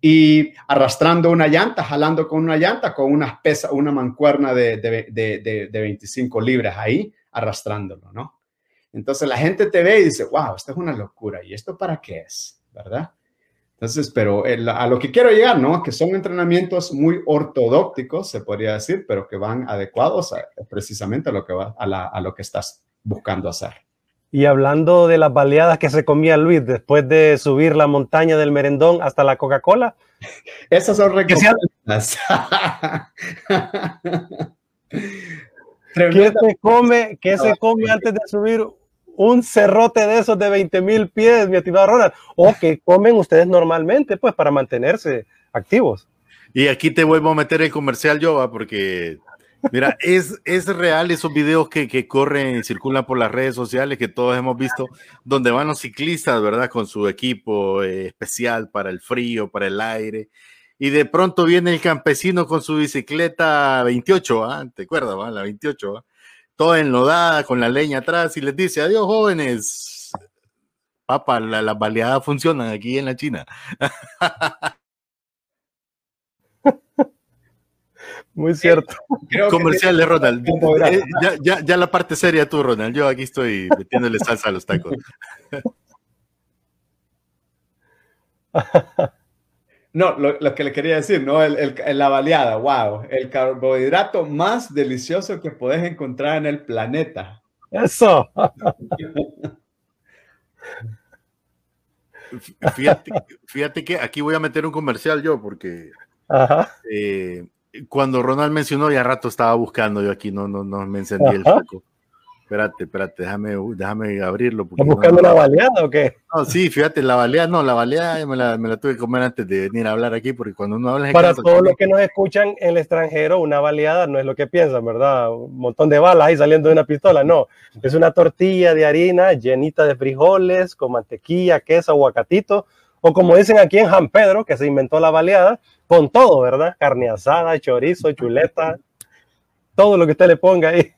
y arrastrando una llanta, jalando con una llanta, con una pesa, una mancuerna de, de, de, de, 25 libras ahí, arrastrándolo, ¿no? Entonces la gente te ve y dice, wow, esto es una locura. ¿Y esto para qué es? ¿Verdad? Entonces, pero a lo que quiero llegar, ¿no? Que son entrenamientos muy ortodócticos, se podría decir, pero que van adecuados precisamente a lo que, va, a, a lo que estás buscando hacer. Y hablando de las baleadas que se comía Luis después de subir la montaña del merendón hasta la Coca-Cola. Esas son recompensas. ¿Qué se come, qué se come antes de subir un cerrote de esos de 20 mil pies, mi estimado Ronald? ¿O que comen ustedes normalmente, pues, para mantenerse activos? Y aquí te vuelvo a meter el comercial, Jova, porque Mira, es, es real esos videos que, que corren y circulan por las redes sociales que todos hemos visto, donde van los ciclistas, ¿verdad? Con su equipo eh, especial para el frío, para el aire. Y de pronto viene el campesino con su bicicleta 28, ¿ah? ¿te acuerdas? Va? La 28, ¿ah? toda enlodada, con la leña atrás, y les dice, adiós jóvenes. Papá, las la baleadas funcionan aquí en la China. Muy cierto. Comercial de Ronald. Eh, ya, ya, la parte seria tú, Ronald. Yo aquí estoy metiéndole salsa a los tacos. No, lo, que le quería decir, ¿no? El, la baleada, wow. El carbohidrato más delicioso que puedes encontrar en el planeta. Eso. Fíjate, fíjate que aquí voy a meter un comercial yo, porque eh, cuando Ronald mencionó, ya rato estaba buscando yo aquí, no, no, no me encendí el foco. Espérate, espérate, déjame, déjame abrirlo. ¿Estás buscando la baleada o qué? No, sí, fíjate, la baleada, no, la baleada me la, me la, tuve que comer antes de venir a hablar aquí, porque cuando uno habla... Para todos los que nos escuchan en el extranjero, una baleada no es lo que piensan, ¿verdad? Un montón de balas ahí saliendo de una pistola, no. Es una tortilla de harina llenita de frijoles, con mantequilla, queso, aguacatito, o como dicen aquí en San Pedro, que se inventó la baleada, con todo, ¿verdad? Carne asada, chorizo, chuleta, todo lo que usted le ponga ahí.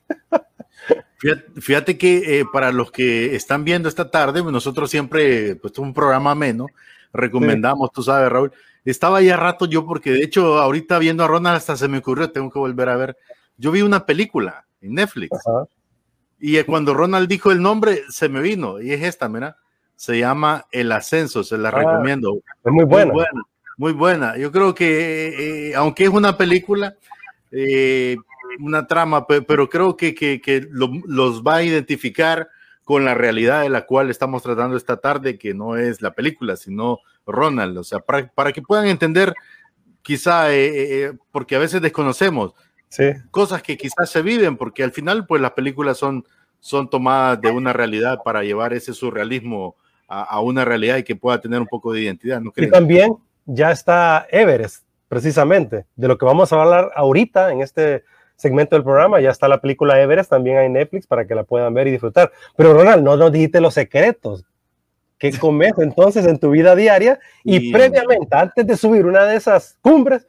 Fíjate, que eh, para los que están viendo esta tarde, nosotros siempre, pues un programa menos, recomendamos, tú sabes, Raúl, estaba ya rato yo, porque de hecho, ahorita viendo a Ronald hasta se me ocurrió, tengo que volver a ver. Yo vi una película en Netflix. Y cuando Ronald dijo el nombre, se me vino. Y es esta, mira. Se llama El Ascenso, se la ah, recomiendo. Es muy buena. Muy buena. Muy buena. Yo creo que, eh, aunque es una película, eh, una trama, pero creo que, que, los va a identificar con la realidad de la cual estamos tratando esta tarde, que no es la película, sino Ronald. O sea, para, para que puedan entender, quizá, eh, porque a veces desconocemos cosas que quizás se viven, porque al final, pues las películas son, son tomadas de una realidad para llevar ese surrealismo a, una realidad y que pueda tener un poco de identidad. ¿no y también ya está Everest, precisamente, de lo que vamos a hablar ahorita en este segmento del programa. Ya está la película Everest, también hay Netflix para que la puedan ver y disfrutar. Pero Ronald, no nos dijiste los secretos. ¿Qué comes entonces en tu vida diaria? Y, y previamente, antes de subir una de esas cumbres,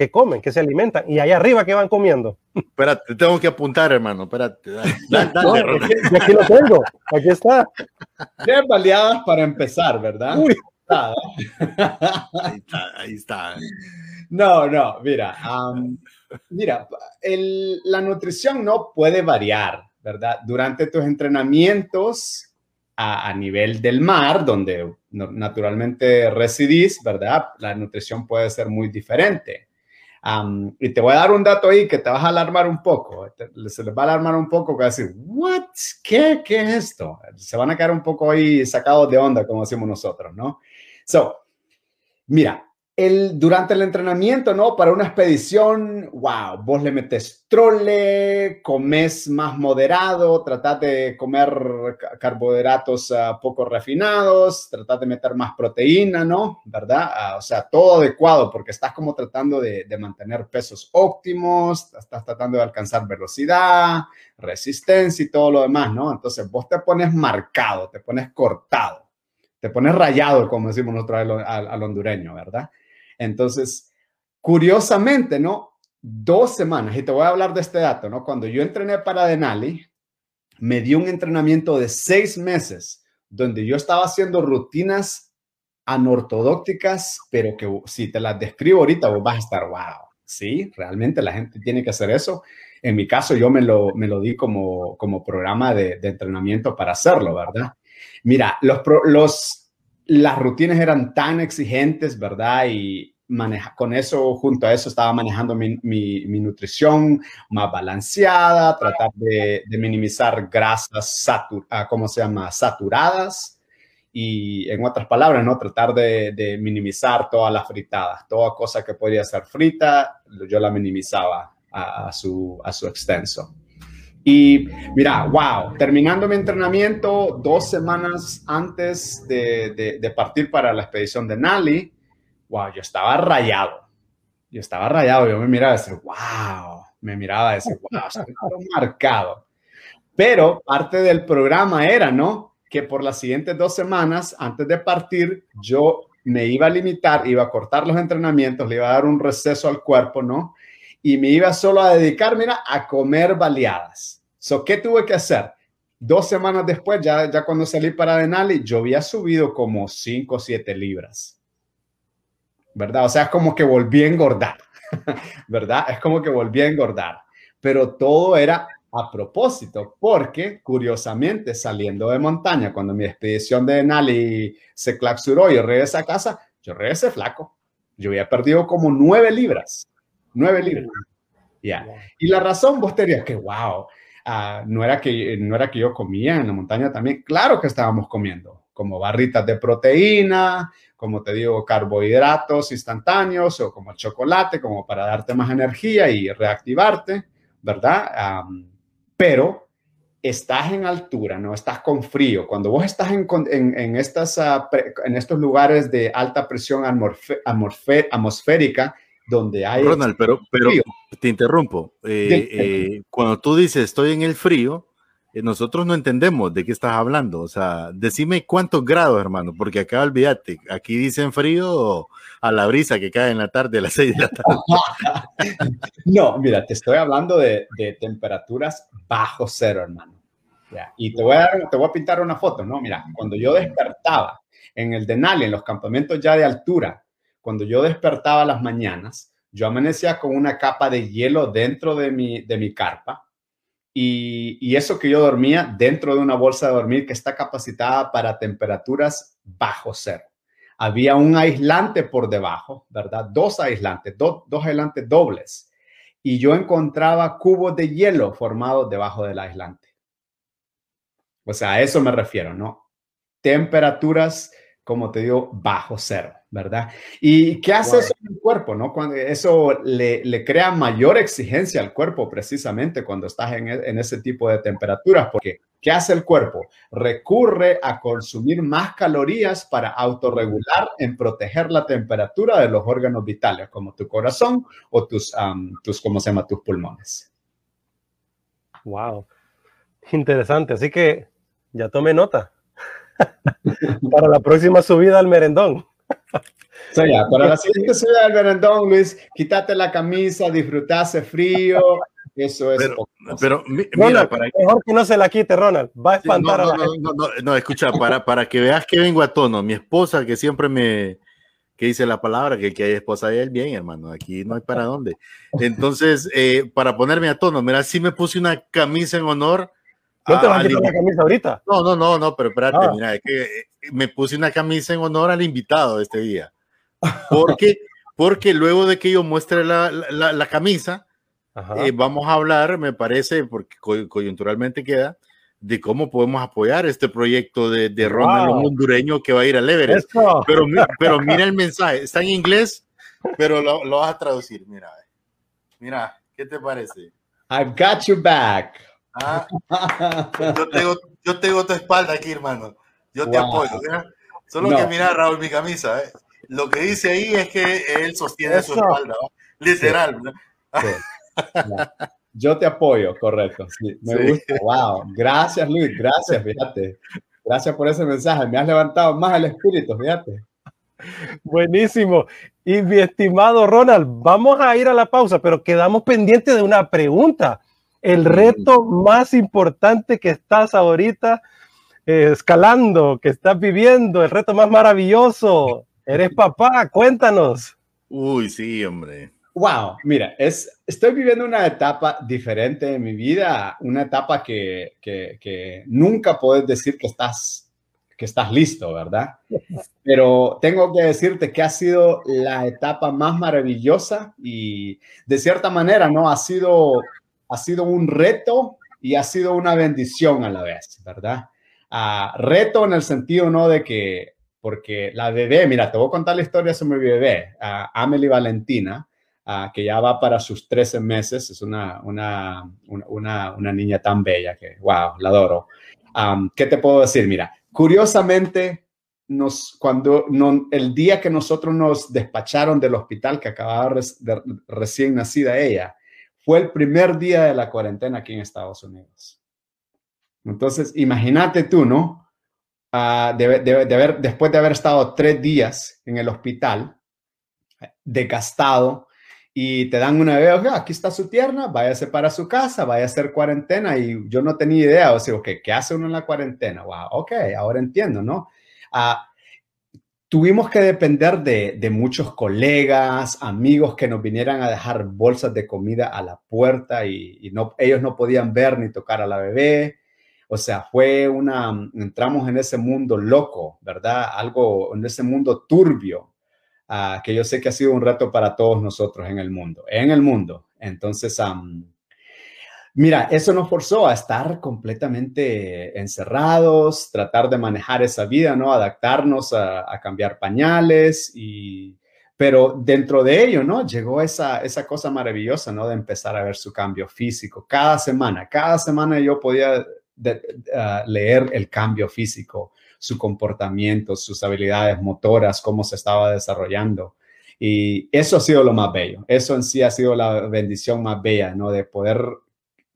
que comen, que se alimentan, y allá arriba que van comiendo. Espérate, tengo que apuntar, hermano, espérate. aquí, lo tengo, aquí está. Bien baleadas para empezar, ¿verdad? ahí está, ahí está. No, no, mira, mira, la nutrición no puede variar, ¿verdad? Durante tus entrenamientos a, a, nivel del mar, donde naturalmente residís, ¿verdad? La nutrición puede ser muy diferente y te voy a dar un dato ahí que te vas a alarmar un poco. se les va a alarmar un poco que va a decir, ¿what? ¿Qué? ¿Qué es esto? Se van a quedar un poco ahí sacados de onda, como decimos nosotros, ¿no? So, mira, durante el entrenamiento, ¿no? Para una expedición, wow, vos le metes trole, comes más moderado, tratás de comer carbohidratos uh, poco refinados, tratás de meter más proteína, ¿no? ¿Verdad? Ah, o sea, todo adecuado porque estás como tratando de, de, mantener pesos óptimos, estás tratando de alcanzar velocidad, resistencia y todo lo demás, ¿no? Entonces vos te pones marcado, te pones cortado, te pones rayado, como decimos nosotros al, al hondureño, ¿verdad? Entonces, curiosamente, ¿no? Dos semanas, y te voy a hablar de este dato, ¿no? Cuando yo entrené para Denali, me dio un entrenamiento de seis meses donde yo estaba haciendo rutinas anortodócticas, pero que si te las describo ahorita, vos vas a estar, wow, sí, realmente la gente tiene que hacer eso. En mi caso, yo me lo, me lo di como, como programa de, de entrenamiento para hacerlo, ¿verdad? Mira, los, los, las rutinas eran tan exigentes, ¿verdad? Y maneja, con eso, junto a eso, estaba manejando mi, mi, nutrición más balanceada, tratar de, minimizar grasas, satur, ah, ¿cómo se llama? Saturadas. Y en otras palabras, ¿no? Tratar de, minimizar todas las fritadas. Toda cosa que podía ser frita, yo la minimizaba a su, a su extenso. Y mira, wow, terminando mi entrenamiento dos semanas antes de, partir para la expedición de Nali, wow, yo estaba rayado. Yo estaba rayado, yo me miraba y decía, wow, me miraba y decía, wow, estoy marcado. Pero parte del programa era, ¿no? Que por las siguientes dos semanas, antes de partir, yo me iba a limitar, iba a cortar los entrenamientos, le iba a dar un receso al cuerpo, ¿no? Y me iba solo a dedicar, mira, a comer baleadas. So, ¿Qué tuve que hacer? Dos semanas después, ya, ya cuando salí para Denali, yo había subido como 5 o 7 libras. ¿Verdad? O sea, es como que volví a engordar. ¿Verdad? Es como que volví a engordar. Pero todo era a propósito, porque curiosamente saliendo de montaña, cuando mi expedición de Denali se clausuró y regresé a casa, yo regresé flaco. Yo había perdido como 9 libras. Nueve libras. Ya. Y la razón, vos te dirías que, wow, ah, no, era que, no era que yo comía en la montaña también. Claro que estábamos comiendo, como barritas de proteína, como te digo, carbohidratos instantáneos o como chocolate, como para darte más energía y reactivarte, ¿verdad? pero estás en altura, no estás con frío. Cuando vos estás en, en, estas, ah, en estos lugares de alta presión atmosférica, donde hay... Ronald, pero, pero te interrumpo. Eh, eh, cuando tú dices estoy en el frío, eh, nosotros no entendemos de qué estás hablando. O sea, decime cuántos grados, hermano, porque acá olvídate, aquí dicen frío a la brisa que cae en la tarde a las seis de la tarde. no, mira, te estoy hablando de, temperaturas bajo cero, hermano. Y te voy, a te voy a pintar una foto, ¿no? Mira, cuando yo despertaba en el Denali, en los campamentos ya de altura, cuando yo despertaba las mañanas, yo amanecía con una capa de hielo dentro de mi, de mi carpa y, y, eso que yo dormía dentro de una bolsa de dormir que está capacitada para temperaturas bajo cero. Había un aislante por debajo, ¿verdad? Dos aislantes, dos aislantes dobles. Y yo encontraba cubos de hielo formados debajo del aislante. O sea, a eso me refiero, ¿no? Temperaturas, como te digo, bajo cero. ¿Verdad? ¿Y qué hace eso en el cuerpo, no? Cuando eso le, crea mayor exigencia al cuerpo precisamente cuando estás en, en, ese tipo de temperaturas, porque ¿qué hace el cuerpo? Recurre a consumir más calorías para autorregular en proteger la temperatura de los órganos vitales, como tu corazón o tus, tus ¿cómo se llama? Tus pulmones. Wow, interesante. Así que ya tome nota para la próxima subida al merendón. So, ya, para la siguiente subida del Berendón, Luis, quítate la camisa, disfrutase frío. Eso es. Pero, pero mira, para mejor que no se la quite, Ronald. Va a espantar no, no, a la no, no, no, escucha, para, para que veas que vengo a tono. Mi esposa, que siempre me que dice la palabra, que, que hay esposa de él, bien, hermano. Aquí no hay para dónde. Entonces, eh, para ponerme a tono, mira, sí me puse una camisa en honor. ¿No te vas a quitar la camisa ahorita? No, no, no, no, pero espérate, ah. mira, es que me puse una camisa en honor al invitado de este día. Porque, porque luego de que yo muestre la, la, la camisa, eh, vamos a hablar, me parece, porque coyunturalmente queda, de cómo podemos apoyar este proyecto de, de Ronald wow. hondureño que va a ir al Everest. Pero, pero mira el mensaje, está en inglés, pero lo, lo vas a traducir. Mira, mira, ¿qué te parece? I've got you back. Ah, yo, tengo, yo tengo tu espalda aquí, hermano. Yo te wow. apoyo. ¿verdad? Solo no. que mira, Raúl, mi camisa. ¿eh? Lo que dice ahí es que él sostiene Eso. su espalda, ¿no? literal. Sí. Sí. Yo te apoyo, correcto. Sí, me sí. gusta. Wow. Gracias, Luis. Gracias, fíjate. Gracias por ese mensaje. Me has levantado más el espíritu, fíjate. Buenísimo. Y mi estimado Ronald, vamos a ir a la pausa, pero quedamos pendientes de una pregunta. El reto más importante que estás ahorita eh, escalando, que estás viviendo, el reto más maravilloso. Eres papá, cuéntanos. Uy, sí, hombre. Wow, mira, es, estoy viviendo una etapa diferente en mi vida, una etapa que, que, que nunca puedes decir que estás, que estás listo, ¿verdad? Pero tengo que decirte que ha sido la etapa más maravillosa y de cierta manera, ¿no? Ha sido, ha sido un reto y ha sido una bendición a la vez, ¿verdad? Uh, reto en el sentido, ¿no? De que, porque la bebé, mira, te voy a contar la historia sobre mi bebé, uh, Amelie Valentina, uh, que ya va para sus 13 meses, es una, una, una, una niña tan bella que, wow, la adoro. Um, ¿Qué te puedo decir? Mira, curiosamente, nos, cuando no, el día que nosotros nos despacharon del hospital que acababa de, recién nacida ella, fue el primer día de la cuarentena aquí en Estados Unidos. Entonces, imagínate tú, ¿no? Uh, de, haber, después de haber estado tres días en el hospital, desgastado, y te dan una bebé, aquí está su tierna, váyase para su casa, vaya a hacer cuarentena, y yo no tenía idea, o sea, okay, ¿qué hace uno en la cuarentena? Wow, ok, ahora entiendo, ¿no? Uh, tuvimos que depender de, de, muchos colegas, amigos que nos vinieran a dejar bolsas de comida a la puerta y, no, ellos no podían ver ni tocar a la bebé. O sea, fue una, entramos en ese mundo loco, ¿verdad? Algo, en ese mundo turbio, uh, que yo sé que ha sido un reto para todos nosotros en el mundo, en el mundo. Entonces, mira, eso nos forzó a estar completamente encerrados, tratar de manejar esa vida, ¿no? Adaptarnos a, cambiar pañales y, pero dentro de ello, ¿no? Llegó esa, esa cosa maravillosa, ¿no? De empezar a ver su cambio físico. Cada semana, cada semana yo podía uh, leer el cambio físico, su comportamiento, sus habilidades motoras, cómo se estaba desarrollando. Y eso ha sido lo más bello. Eso en sí ha sido la bendición más bella, ¿no? De poder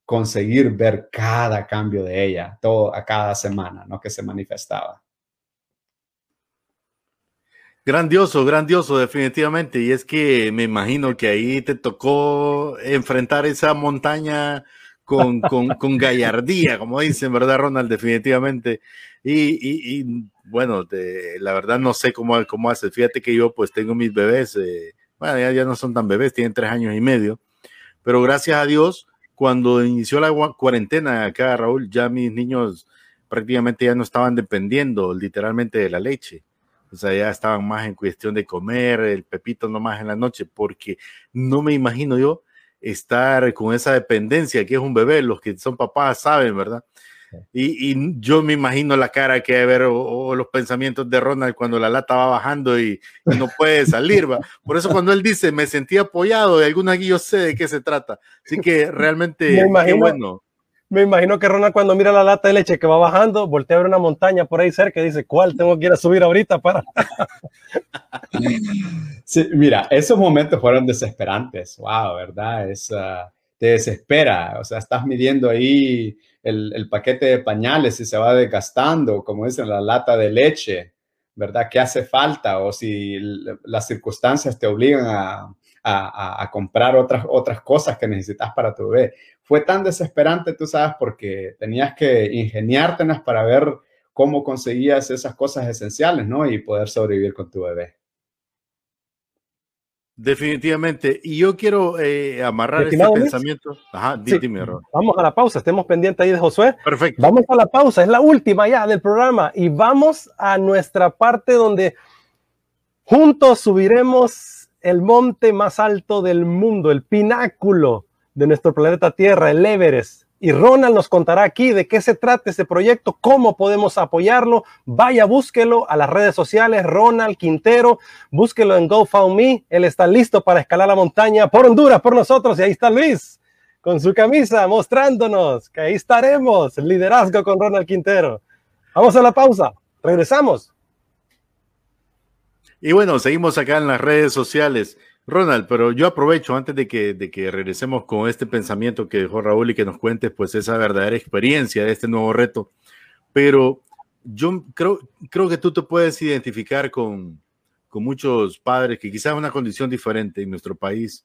conseguir ver cada cambio de ella, todo a cada semana, ¿no? Que se manifestaba. Grandioso, grandioso, definitivamente. Y es que me imagino que ahí te tocó enfrentar esa montaña con, con, con gallardía, como dicen, ¿verdad, Ronald? Definitivamente. Y, y, bueno, la verdad no sé cómo, cómo hace. Fíjate que yo pues tengo mis bebés, eh, bueno, ya, ya no son tan bebés, tienen tres años y medio, pero gracias a Dios, cuando inició la cuarentena acá, Raúl, ya mis niños prácticamente ya no estaban dependiendo literalmente de la leche. O sea, ya estaban más en cuestión de comer el pepito nomás en la noche, porque no me imagino yo estar con esa dependencia que es un bebé. Los que son papás saben, ¿verdad? Y, yo me imagino la cara que hay ver o, los pensamientos de Ronald cuando la lata va bajando y, no puede salir. ¿va? Por eso cuando él dice, me sentí apoyado, de alguna guía yo sé de qué se trata. Así que realmente, qué bueno. Me imagino que Ronald cuando mira la lata de leche que va bajando, voltea a ver una montaña por ahí cerca y dice, ¿cuál tengo que ir a subir ahorita para? sí, mira, esos momentos fueron desesperantes. Wow, ¿verdad? Es, uh, te desespera. O sea, estás midiendo ahí el, paquete de pañales y se va desgastando, como dicen, la lata de leche, ¿verdad? ¿Qué hace falta? O si las circunstancias te obligan a, a, comprar otras, otras cosas que necesitas para tu bebé. Fue tan desesperante, tú sabes, porque tenías que ingeniártelas para ver cómo conseguías esas cosas esenciales, ¿no? Y poder sobrevivir con tu bebé. Definitivamente. Y yo quiero eh, amarrar este pensamiento. Ajá, dime, Vamos a la pausa, estemos pendientes ahí de Josué. Perfecto. Vamos a la pausa, es la última ya del programa y vamos a nuestra parte donde juntos subiremos el monte más alto del mundo, el pináculo de nuestro planeta Tierra, el Everest. Y Ronald nos contará aquí de qué se trata este proyecto, cómo podemos apoyarlo. Vaya, búsquelo a las redes sociales, Ronald Quintero, búsquelo en GoFundMe. Él está listo para escalar la montaña por Honduras, por nosotros. Y ahí está Luis con su camisa mostrándonos que ahí estaremos. Liderazgo con Ronald Quintero. Vamos a la pausa. Regresamos. Y bueno, seguimos acá en las redes sociales. Ronald, pero yo aprovecho antes de que, de que regresemos con este pensamiento que dejó Raúl y que nos cuentes pues esa verdadera experiencia de este nuevo reto, pero yo creo, creo que tú te puedes identificar con, con muchos padres que quizás una condición diferente en nuestro país,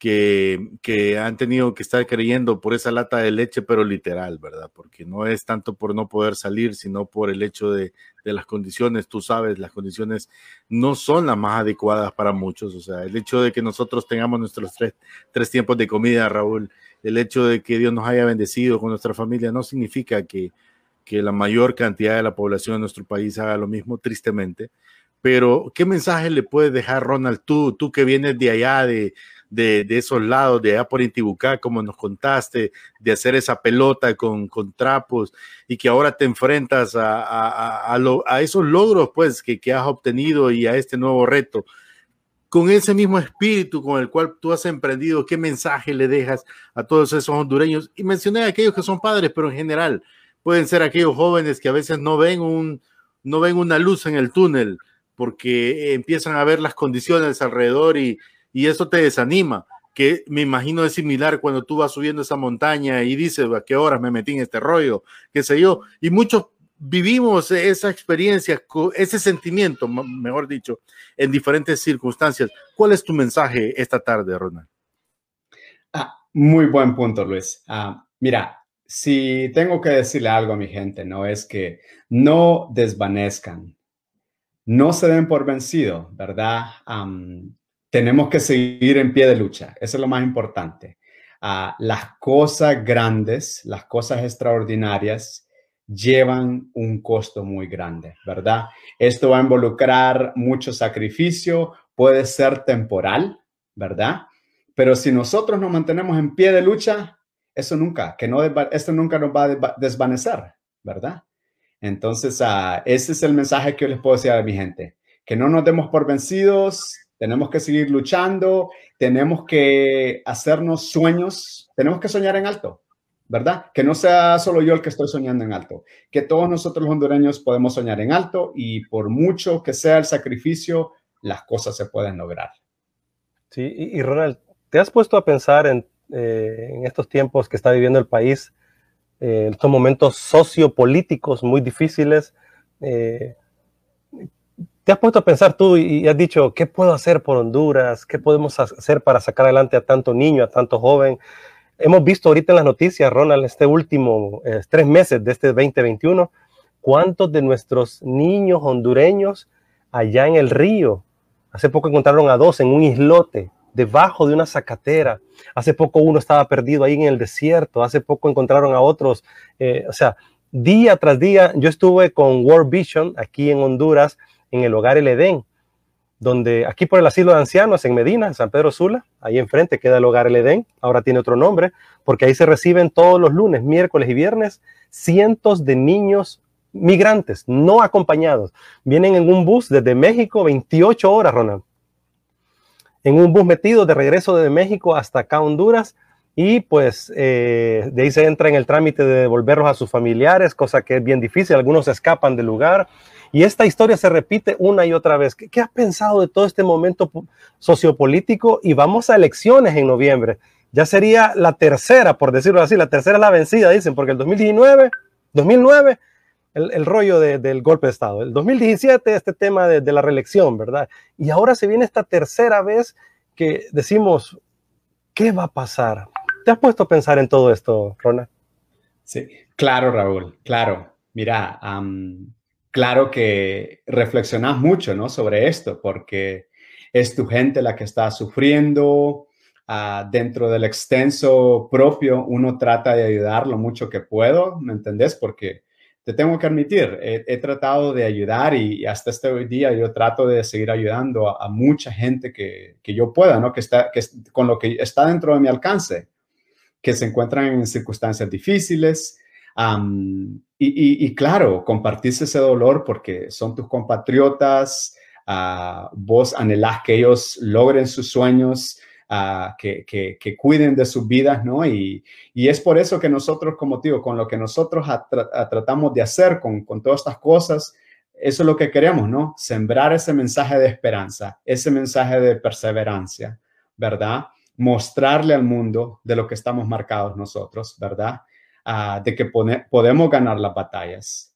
que, han tenido que estar creyendo por esa lata de leche, pero literal, ¿verdad? Porque no es tanto por no poder salir, sino por el hecho de, las condiciones. Tú sabes, las condiciones no son las más adecuadas para muchos. O sea, el hecho de que nosotros tengamos nuestros tres, tres tiempos de comida, Raúl, el hecho de que Dios nos haya bendecido con nuestra familia, no significa que, que la mayor cantidad de la población de nuestro país haga lo mismo, tristemente. Pero, ¿qué mensaje le puedes dejar, Ronald, tú, tú que vienes de allá, de, de, esos lados, de allá por Intibucá, como nos contaste, de hacer esa pelota con, con trapos y que ahora te enfrentas a, a, a, esos logros pues que, que has obtenido y a este nuevo reto? Con ese mismo espíritu con el cual tú has emprendido, ¿qué mensaje le dejas a todos esos hondureños? Y mencioné a aquellos que son padres, pero en general pueden ser aquellos jóvenes que a veces no ven un, no ven una luz en el túnel porque empiezan a ver las condiciones alrededor y, y eso te desanima, que me imagino es similar cuando tú vas subiendo esa montaña y dices, ¿a qué horas me metí en este rollo? qué sé yo, y muchos vivimos esa experiencia, ese sentimiento, mejor dicho, en diferentes circunstancias. ¿Cuál es tu mensaje esta tarde, Ronald? Ah, muy buen punto, Luis. Ah, mira, si tengo que decirle algo a mi gente, no es que no desvanezcan, no se den por vencido, ¿verdad? Tenemos que seguir en pie de lucha. Eso es lo más importante. Ah, las cosas grandes, las cosas extraordinarias llevan un costo muy grande, ¿verdad? Esto va a involucrar mucho sacrificio, puede ser temporal, ¿verdad? Pero si nosotros nos mantenemos en pie de lucha, eso nunca, que no, esto nunca nos va a desvanecer, ¿verdad? Entonces, uh, ese es el mensaje que yo les puedo decir a mi gente, que no nos demos por vencidos, tenemos que seguir luchando, tenemos que hacernos sueños, tenemos que soñar en alto, ¿verdad? Que no sea solo yo el que estoy soñando en alto, que todos nosotros los hondureños podemos soñar en alto y por mucho que sea el sacrificio, las cosas se pueden lograr. Sí, y, Ronald, ¿te has puesto a pensar en, eh, en estos tiempos que está viviendo el país, eh, estos momentos sociopolíticos muy difíciles? Eh, ¿Te has puesto a pensar tú y, has dicho, ¿qué puedo hacer por Honduras? ¿Qué podemos hacer para sacar adelante a tanto niño, a tanto joven? hemos visto ahorita en las noticias, Ronald, este último eh, tres meses de este 2021, cuántos de nuestros niños hondureños allá en el río, hace poco encontraron a dos en un islote, debajo de una zacatera, hace poco uno estaba perdido ahí en el desierto, hace poco encontraron a otros, eh, o sea, día tras día, yo estuve con World Vision aquí en Honduras, en el hogar El Edén, donde aquí por el asilo de ancianos en Medina, en San Pedro Sula, ahí enfrente queda el hogar El Edén, ahora tiene otro nombre, porque ahí se reciben todos los lunes, miércoles y viernes cientos de niños migrantes, no acompañados. Vienen en un bus desde México, 28 horas, Ronald. En un bus metido de regreso desde México hasta acá, Honduras, y pues eh, de ahí se entra en el trámite de devolverlos a sus familiares, cosa que es bien difícil, algunos escapan del lugar. Y esta historia se repite una y otra vez. ¿Qué, qué has pensado de todo este momento sociopolítico? Y vamos a elecciones en noviembre. Ya sería la tercera, por decirlo así, la tercera la vencida, dicen, porque el 2019, 2009 el, rollo del golpe de Estado. El 2017, este tema de, la reelección, ¿verdad? Y ahora se viene esta tercera vez que decimos, ¿qué va a pasar? ¿Te has puesto a pensar en todo esto, Rona? Sí, claro, Raúl, claro. Mira, claro que reflexionas mucho, ¿no? Sobre esto, porque es tu gente la que está sufriendo. Ah, dentro del extenso propio, uno trata de ayudar lo mucho que puedo, ¿me entendés? Porque te tengo que admitir, he, tratado de ayudar y, hasta este día yo trato de seguir ayudando a, mucha gente que, que, yo pueda, ¿no? Que está, que con lo que está dentro de mi alcance, que se encuentran en circunstancias difíciles. Y, y, claro, compartirse ese dolor porque son tus compatriotas, uh, vos anhelás que ellos logren sus sueños, que, cuiden de sus vidas, ¿no? Y, es por eso que nosotros, como digo, con lo que nosotros tratamos de hacer con, con todas estas cosas, eso es lo que queremos, ¿no? Sembrar ese mensaje de esperanza, ese mensaje de perseverancia, ¿verdad? Mostrarle al mundo de lo que estamos marcados nosotros, ¿verdad? Ah, de que podemos ganar las batallas.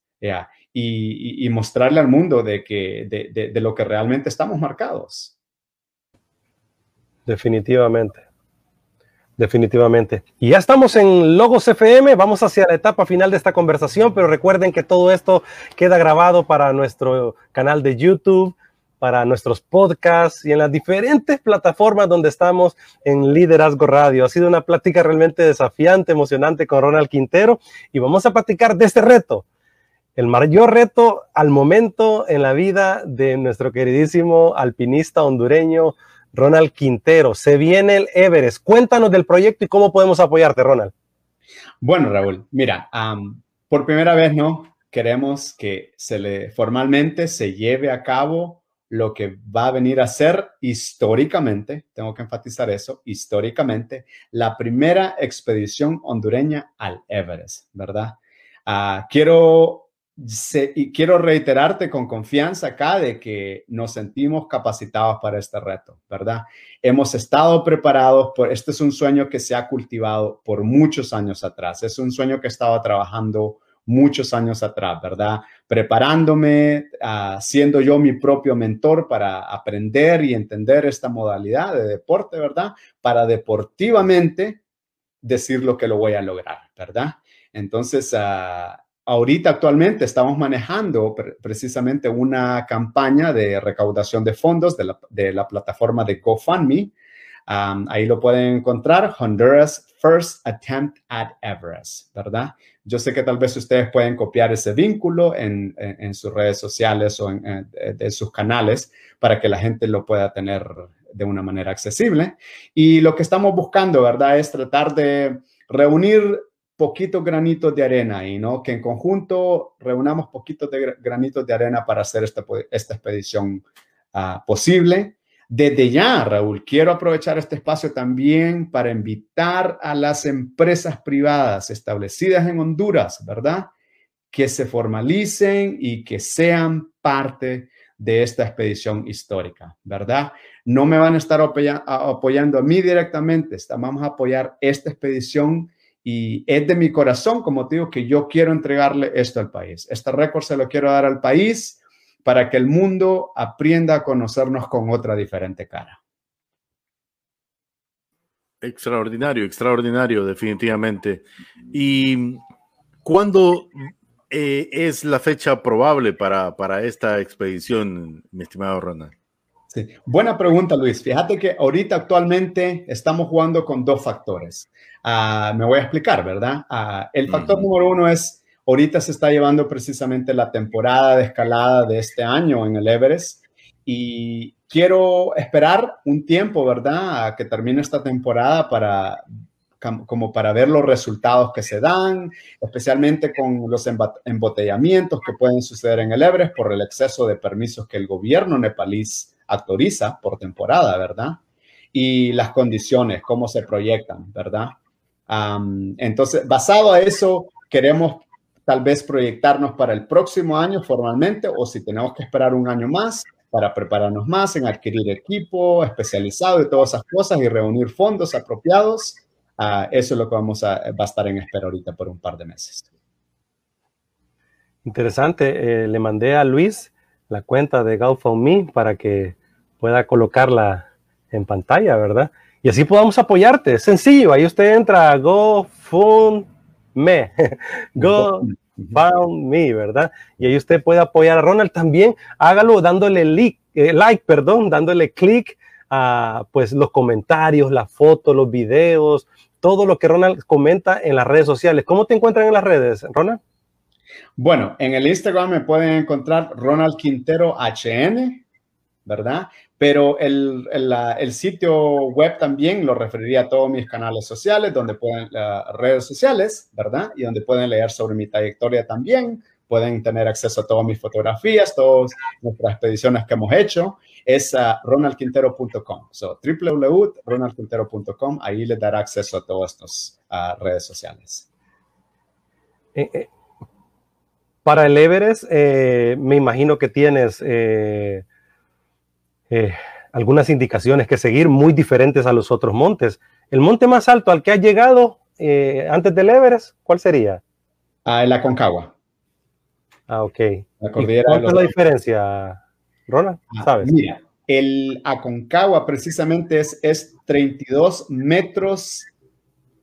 Y, mostrarle al mundo de, que, de, de lo que realmente estamos marcados. Definitivamente. Definitivamente. Y ya estamos en Logos FM, vamos hacia la etapa final de esta conversación, pero recuerden que todo esto queda grabado para nuestro canal de YouTube, para nuestros podcasts y en las diferentes plataformas donde estamos en Liderazgo Radio. Ha sido una plática realmente desafiante, emocionante con Ronald Quintero y vamos a platicar de este reto, el mayor reto al momento en la vida de nuestro queridísimo alpinista hondureño Ronald Quintero. Se viene el Everest. Cuéntanos del proyecto y cómo podemos apoyarte, Ronald. Bueno, Raúl, mira, por primera vez, ¿no? Queremos que se le formalmente se lleve a cabo lo que va a venir a ser históricamente, tengo que enfatizar eso, históricamente, la primera expedición hondureña al Everest, ¿verdad? Ah, quiero quiero reiterarte con confianza acá de que nos sentimos capacitados para este reto, ¿verdad? Hemos estado preparados, por, este es un sueño que se ha cultivado por muchos años atrás, es un sueño que estaba trabajando muchos años atrás, ¿verdad? Preparándome, uh, siendo yo mi propio mentor para aprender y entender esta modalidad de deporte, ¿verdad? Para deportivamente decir lo que lo voy a lograr, ¿verdad? Entonces, uh, ahorita actualmente estamos manejando precisamente una campaña de recaudación de fondos de la, de la plataforma de GoFundMe. Ahí lo pueden encontrar, Honduras First Attempt at Everest, ¿verdad? Yo sé que tal vez ustedes pueden copiar ese vínculo en, en, sus redes sociales o en, en, sus canales para que la gente lo pueda tener de una manera accesible. Y lo que estamos buscando, ¿verdad? Es tratar de reunir poquitos granitos de arena y no que en conjunto reunamos poquitos de granitos de arena para hacer esta, esta expedición ah, posible. Desde ya, Raúl, quiero aprovechar este espacio también para invitar a las empresas privadas establecidas en Honduras, ¿verdad? Que se formalicen y que sean parte de esta expedición histórica, ¿verdad? No me van a estar apoyando a mí directamente, vamos a apoyar esta expedición y es de mi corazón, como te digo, que yo quiero entregarle esto al país. Este récord se lo quiero dar al país para que el mundo aprenda a conocernos con otra diferente cara. Extraordinario, extraordinario, definitivamente. ¿Y cuándo eh, es la fecha probable para, para esta expedición, mi estimado Ronald? Sí. Buena pregunta, Luis. Fíjate que ahorita actualmente estamos jugando con dos factores. Uh, me voy a explicar, ¿verdad? Uh, el factor número uno es, ahorita se está llevando precisamente la temporada de escalada de este año en el Everest y quiero esperar un tiempo, ¿verdad? A que termine esta temporada para como para ver los resultados que se dan, especialmente con los embotellamientos que pueden suceder en el Everest por el exceso de permisos que el gobierno nepalís autoriza por temporada, ¿verdad? Y las condiciones, cómo se proyectan, ¿verdad? Um, entonces, basado a eso, queremos tal vez proyectarnos para el próximo año formalmente o si tenemos que esperar un año más, para prepararnos más en adquirir equipo especializado y todas esas cosas y reunir fondos apropiados. Uh, eso es lo que vamos a, va a estar en espera ahorita por un par de meses. Interesante. Eh, le mandé a Luis la cuenta de GoFundMe para que pueda colocarla en pantalla, ¿verdad? Y así podamos apoyarte. Es sencillo. Ahí usted entra a GoFundMe. Go Found Me, ¿verdad? Y ahí usted puede apoyar a Ronald también. Hágalo dándole like, eh, like perdón, dándole clic a pues los comentarios, las fotos, los videos, todo lo que Ronald comenta en las redes sociales. ¿Cómo te encuentran en las redes, Ronald? Bueno, en el Instagram me pueden encontrar Ronald Quintero HN, ¿verdad? Pero el, el, sitio web también lo referiría a todos mis canales sociales, donde pueden, uh, redes sociales, ¿verdad? Y donde pueden leer sobre mi trayectoria también, pueden tener acceso a todas mis fotografías, todas nuestras expediciones que hemos hecho, es uh, ronaldquintero.com. So, www.ronaldquintero.com, ahí les dará acceso a todas estas uh, redes sociales. Eh, eh, para el Everest, eh, me imagino que tienes eh, algunas indicaciones que seguir muy diferentes a los otros montes. El monte más alto al que has llegado eh, antes del Everest, ¿cuál sería? Ah, el Aconcagua. Ah, ok. La ¿Cuál es la diferencia, Ronald? Ah, ¿Sabes? Mira, el Aconcagua precisamente es, es 32 metros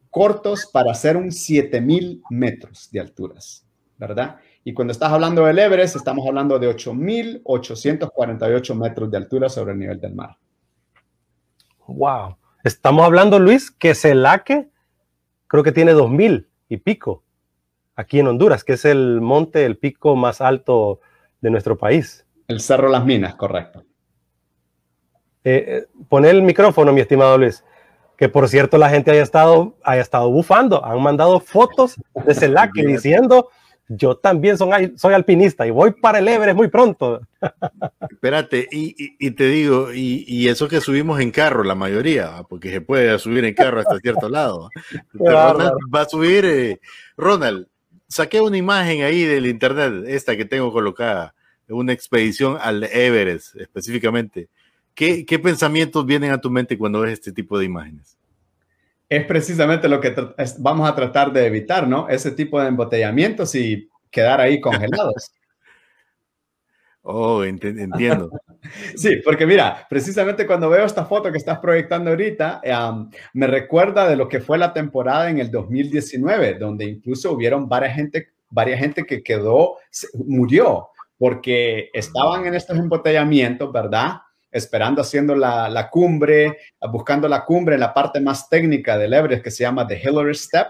cortos para hacer un 7000 metros de alturas, ¿verdad? Y cuando estás hablando del Everest, estamos hablando de 8.848 metros de altura sobre el nivel del mar. Wow. Estamos hablando, Luis, que Celaque creo que tiene 2.000 y pico aquí en Honduras, que es el monte, el pico más alto de nuestro país. El Cerro Las Minas, correcto. Eh, eh el micrófono, mi estimado Luis. Que por cierto, la gente haya estado, haya estado bufando. Han mandado fotos de Celaque diciendo yo también soy, soy alpinista y voy para el Everest muy pronto. Espérate, y, te digo, y, eso que subimos en carro, la mayoría, porque se puede subir en carro hasta cierto lado. Ronald va a subir, eh, Ronald, saqué una imagen ahí del internet, esta que tengo colocada, una expedición al Everest específicamente. ¿Qué, ¿Qué pensamientos vienen a tu mente cuando ves este tipo de imágenes? Es precisamente lo que vamos a tratar de evitar, ¿no? Ese tipo de embotellamientos y quedar ahí congelados. Oh, entiendo. sí, porque mira, precisamente cuando veo esta foto que estás proyectando ahorita, me recuerda de lo que fue la temporada en el 2019, donde incluso hubieron varias gente, varias gente que quedó, murió, porque estaban en estos embotellamientos, ¿verdad? Esperando haciendo la, cumbre, buscando la cumbre en la parte más técnica del Everest que se llama The Hillary Step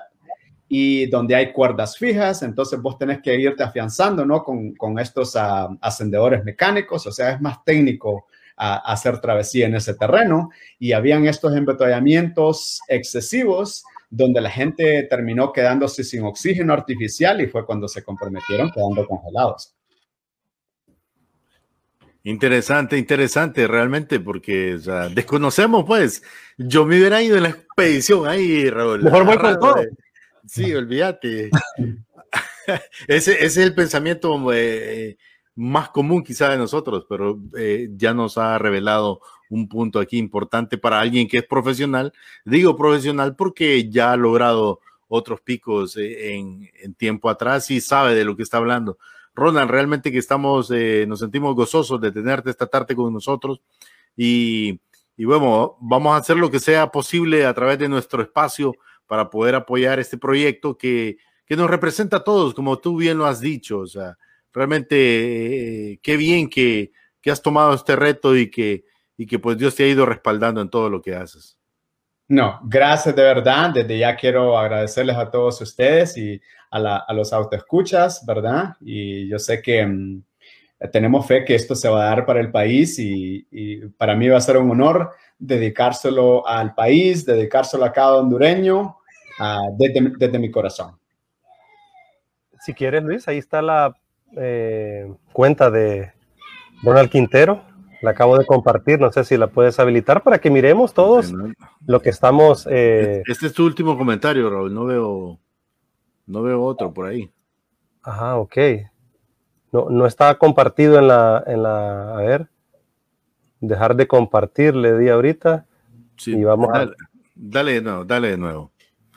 y donde hay cuerdas fijas, entonces vos tenés que irte afianzando, ¿no? Con, estos ah, ascendedores mecánicos, o sea, es más técnico ah, hacer travesía en ese terreno y habían estos embotellamientos excesivos donde la gente terminó quedándose sin oxígeno artificial y fue cuando se comprometieron quedando congelados. Interesante, interesante, realmente, porque desconocemos, pues. Yo me hubiera ido en la expedición ahí, Raúl. Mejor voy con todo. Sí, olvídate. ese, es el pensamiento eh, más común quizá de nosotros, pero eh, ya nos ha revelado un punto aquí importante para alguien que es profesional. Digo profesional porque ya ha logrado otros picos eh, en, en tiempo atrás y sabe de lo que está hablando. Ronald, realmente que estamos, eh, nos sentimos gozosos de tenerte esta tarde con nosotros y, y bueno, vamos a hacer lo que sea posible a través de nuestro espacio para poder apoyar este proyecto que, que nos representa a todos, como tú bien lo has dicho. O sea, realmente eh, qué bien que, que, has tomado este reto y que, y que pues Dios te ha ido respaldando en todo lo que haces. No, gracias de verdad. Desde ya quiero agradecerles a todos ustedes y a, la, a los autoescuchas, ¿verdad? Y yo sé que um, tenemos fe que esto se va a dar para el país y, y, para mí va a ser un honor dedicárselo al país, dedicárselo a cada hondureño uh, desde, desde mi corazón. Si quieres, Luis, ahí está la eh, cuenta de Ronald Quintero. La acabo de compartir, no sé si la puedes habilitar para que miremos todos lo que estamos. Eh... Este es tu último comentario, Raúl. No veo, no veo otro por ahí. Ajá, ok. No, no está compartido en la, en la. A ver. Dejar de compartir, le di ahorita. Sí, y vamos dale, a... dale, no, dale de nuevo.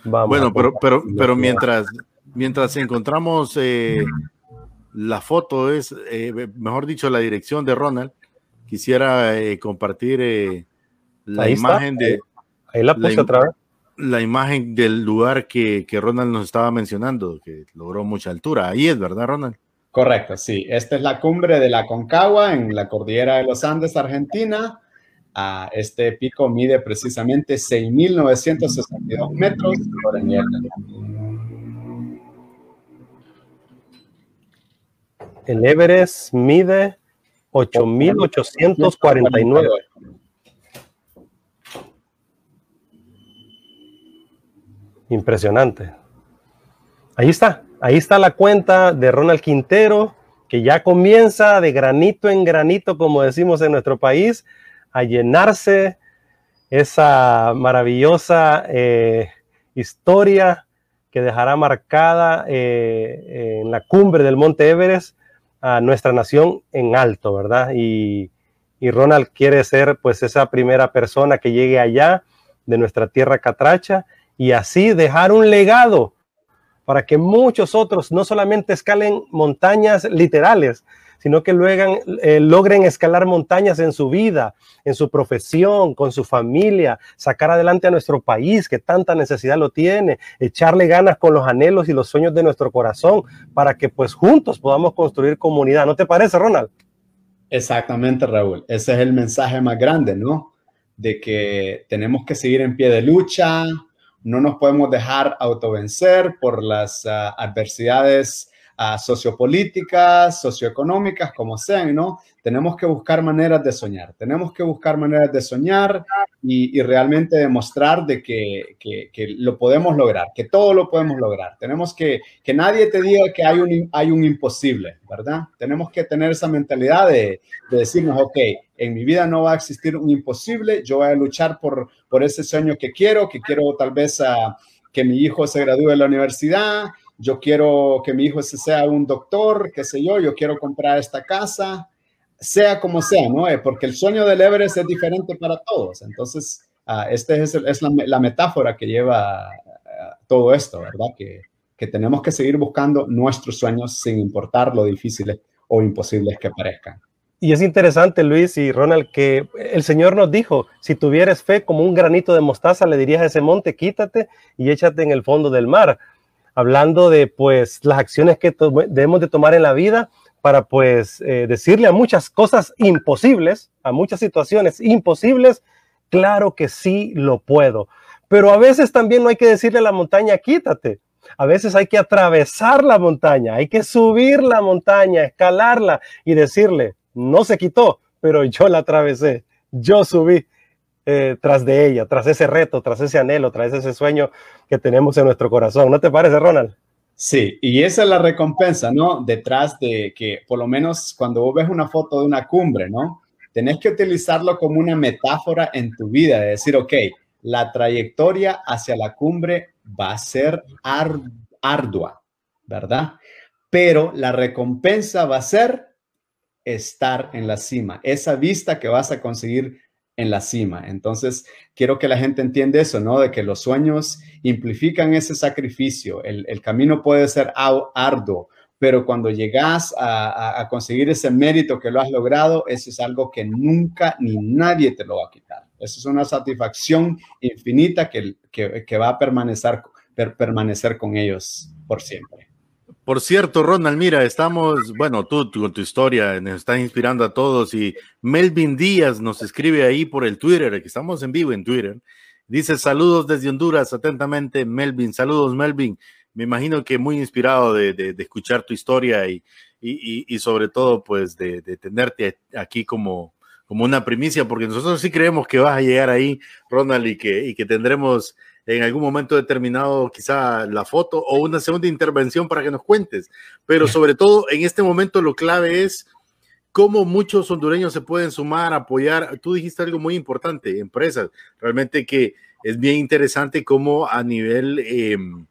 Vamos bueno, pero, pero, pero mientras, mientras encontramos eh, la foto, es, eh, mejor dicho, la dirección de Ronald quisiera eh, compartir la ahí imagen está. de... Ahí la puse la, otra vez. La imagen del lugar que, que, Ronald nos estaba mencionando, que logró mucha altura. Ahí es, ¿verdad, Ronald? Correcto, sí. Esta es la cumbre de la Concagua en la cordillera de los Andes, Argentina. Uh, este pico mide precisamente 6.962 metros por el El Everest mide 8.849. Impresionante. Ahí está, ahí está la cuenta de Ronald Quintero, que ya comienza de granito en granito, como decimos en nuestro país, a llenarse esa maravillosa eh, historia que dejará marcada eh, en la cumbre del Monte Everest a nuestra nación en alto, ¿verdad? Y, y, Ronald quiere ser pues esa primera persona que llegue allá de nuestra tierra catracha y así dejar un legado para que muchos otros no solamente escalen montañas literales, sino que luego, eh, logren escalar montañas en su vida, en su profesión, con su familia, sacar adelante a nuestro país que tanta necesidad lo tiene, echarle ganas con los anhelos y los sueños de nuestro corazón para que pues juntos podamos construir comunidad. ¿No te parece, Ronald? Exactamente, Raúl. Ese es el mensaje más grande, ¿no? De que tenemos que seguir en pie de lucha, no nos podemos dejar autovencer por las uh, adversidades uh, sociopolíticas, socioeconómicas, como sean, ¿no? Tenemos que buscar maneras de soñar, tenemos que buscar maneras de soñar y, realmente demostrar de que, que, lo podemos lograr, que todo lo podemos lograr. Tenemos que, que nadie te diga que hay un, hay un imposible, ¿verdad? Tenemos que tener esa mentalidad de, de decirnos, ok, en mi vida no va a existir un imposible, yo voy a luchar por, por ese sueño que quiero, que quiero tal vez a, que mi hijo se gradúe de la universidad, yo quiero que mi hijo sea un doctor, qué sé yo, yo quiero comprar esta casa, sea como sea, ¿no? Eh, porque el sueño del Everest es diferente para todos. Entonces, uh, esta es, la, metáfora que lleva uh, todo esto, ¿verdad? Que, que tenemos que seguir buscando nuestros sueños sin importar lo difíciles o imposibles que parezcan. Y es interesante, Luis y Ronald, que el Señor nos dijo, si tuvieras fe como un granito de mostaza, le dirías a ese monte, quítate y échate en el fondo del mar. Hablando de, pues, las acciones que debemos de tomar en la vida para, pues, eh, decirle a muchas cosas imposibles, a muchas situaciones imposibles, claro que sí lo puedo. Pero a veces también no hay que decirle a la montaña, quítate. A veces hay que atravesar la montaña, hay que subir la montaña, escalarla y decirle, no se quitó, pero yo la atravesé, yo subí eh, tras de ella, tras ese reto, tras ese anhelo, tras ese sueño que tenemos en nuestro corazón. ¿No te parece, Ronald? Sí, y esa es la recompensa, ¿no? Detrás de que, por lo menos cuando vos ves una foto de una cumbre, ¿no? Tenés que utilizarlo como una metáfora en tu vida, de decir, ok, la trayectoria hacia la cumbre va a ser ardua, ¿verdad? Pero la recompensa va a ser estar en la cima, esa vista que vas a conseguir en la cima. Entonces, quiero que la gente entienda eso, ¿no? De que los sueños implican ese sacrificio. El, camino puede ser arduo, pero cuando llegas a, conseguir ese mérito que lo has logrado, eso es algo que nunca ni nadie te lo va a quitar. Esa es una satisfacción infinita que, que, va a permanecer, permanecer con ellos por siempre. Por cierto, Ronald, mira, estamos, bueno, tú, con tu historia nos estás inspirando a todos y Melvin Díaz nos escribe ahí por el Twitter, que estamos en vivo en Twitter. Dice saludos desde Honduras, atentamente, Melvin. Saludos, Melvin. Me imagino que muy inspirado de, escuchar tu historia y, sobre todo, pues, de, tenerte aquí como, una primicia, porque nosotros sí creemos que vas a llegar ahí, Ronald, que, y que tendremos en algún momento determinado quizá la foto o una segunda intervención para que nos cuentes. Pero sobre todo en este momento lo clave es cómo muchos hondureños se pueden sumar, apoyar. Tú dijiste algo muy importante, empresas. Realmente que es bien interesante cómo a nivel em,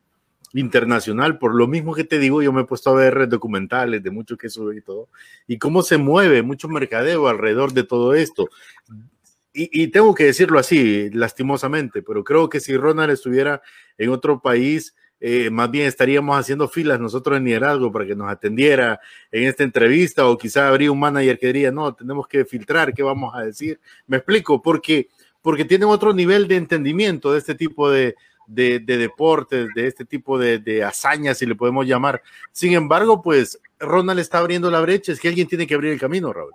internacional, por lo mismo que te digo, yo me he puesto a ver documentales de mucho que sube y todo, y cómo se mueve mucho mercadeo alrededor de todo esto y, tengo que decirlo así, lastimosamente, pero creo que si Ronald estuviera en otro país, eh, más bien estaríamos haciendo filas nosotros en liderazgo para que nos atendiera en esta entrevista o quizá habría un manager que diría, no, tenemos que filtrar qué vamos a decir. Me explico, porque, porque tienen otro nivel de entendimiento de este tipo de, de, deportes, de este tipo de, de, hazañas, si le podemos llamar. Sin embargo, pues Ronald está abriendo la brecha, es que alguien tiene que abrir el camino, Raúl.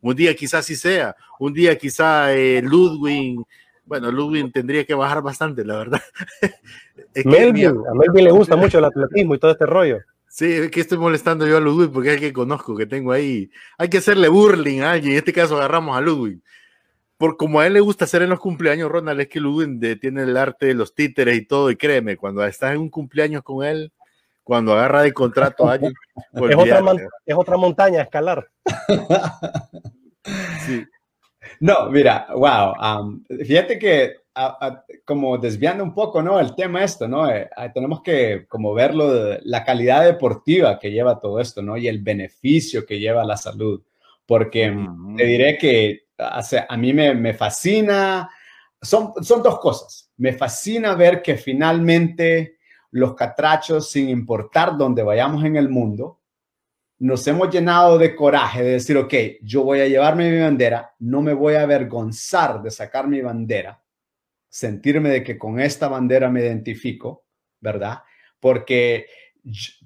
Un día quizás sí sea, un día quizá eh, Ludwig, bueno, Ludwig tendría que bajar bastante, la verdad. Melvin, a Melvin le gusta mucho el atletismo y todo este rollo. Sí, es que estoy molestando yo a Ludwig porque es el que conozco, que tengo ahí. Hay que hacerle burling a alguien, en este caso agarramos a Ludwig. Por como a él le gusta hacer en los cumpleaños, Ronald, es que Ludwig tiene el arte de los títeres y todo, y créeme, cuando estás en un cumpleaños con él, cuando agarra de contrato a alguien. es, otra es otra montaña a escalar. sí. No, mira, wow. Um, fíjate que como desviando un poco, ¿no? El tema esto, ¿no? Eh, tenemos que como verlo, la calidad deportiva que lleva todo esto, ¿no? Y el beneficio que lleva la salud. Porque mm, te diré que a mí me, me fascina, son, son dos cosas. Me fascina ver que finalmente los catrachos, sin importar dónde vayamos en el mundo, nos hemos llenado de coraje de decir, ok, yo voy a llevarme mi bandera, no me voy a avergonzar de sacar mi bandera, sentirme de que con esta bandera me identifico, ¿verdad? Porque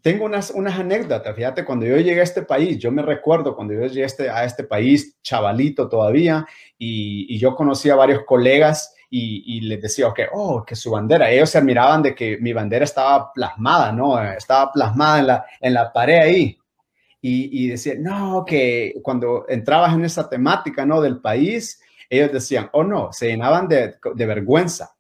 tengo unas, unas anécdotas, fíjate, cuando yo llegué a este país, yo me recuerdo cuando yo llegué a este, este país, chavalito todavía, y, y yo conocí a varios colegas y, les decía, que oh, que su bandera, ellos se admiraban de que mi bandera estaba plasmada, ¿no? Estaba plasmada en la, en la pared ahí. Y, y decían, no, que cuando entrabas en esa temática, ¿no? Del país, ellos decían, oh, no, se llenaban de, de vergüenza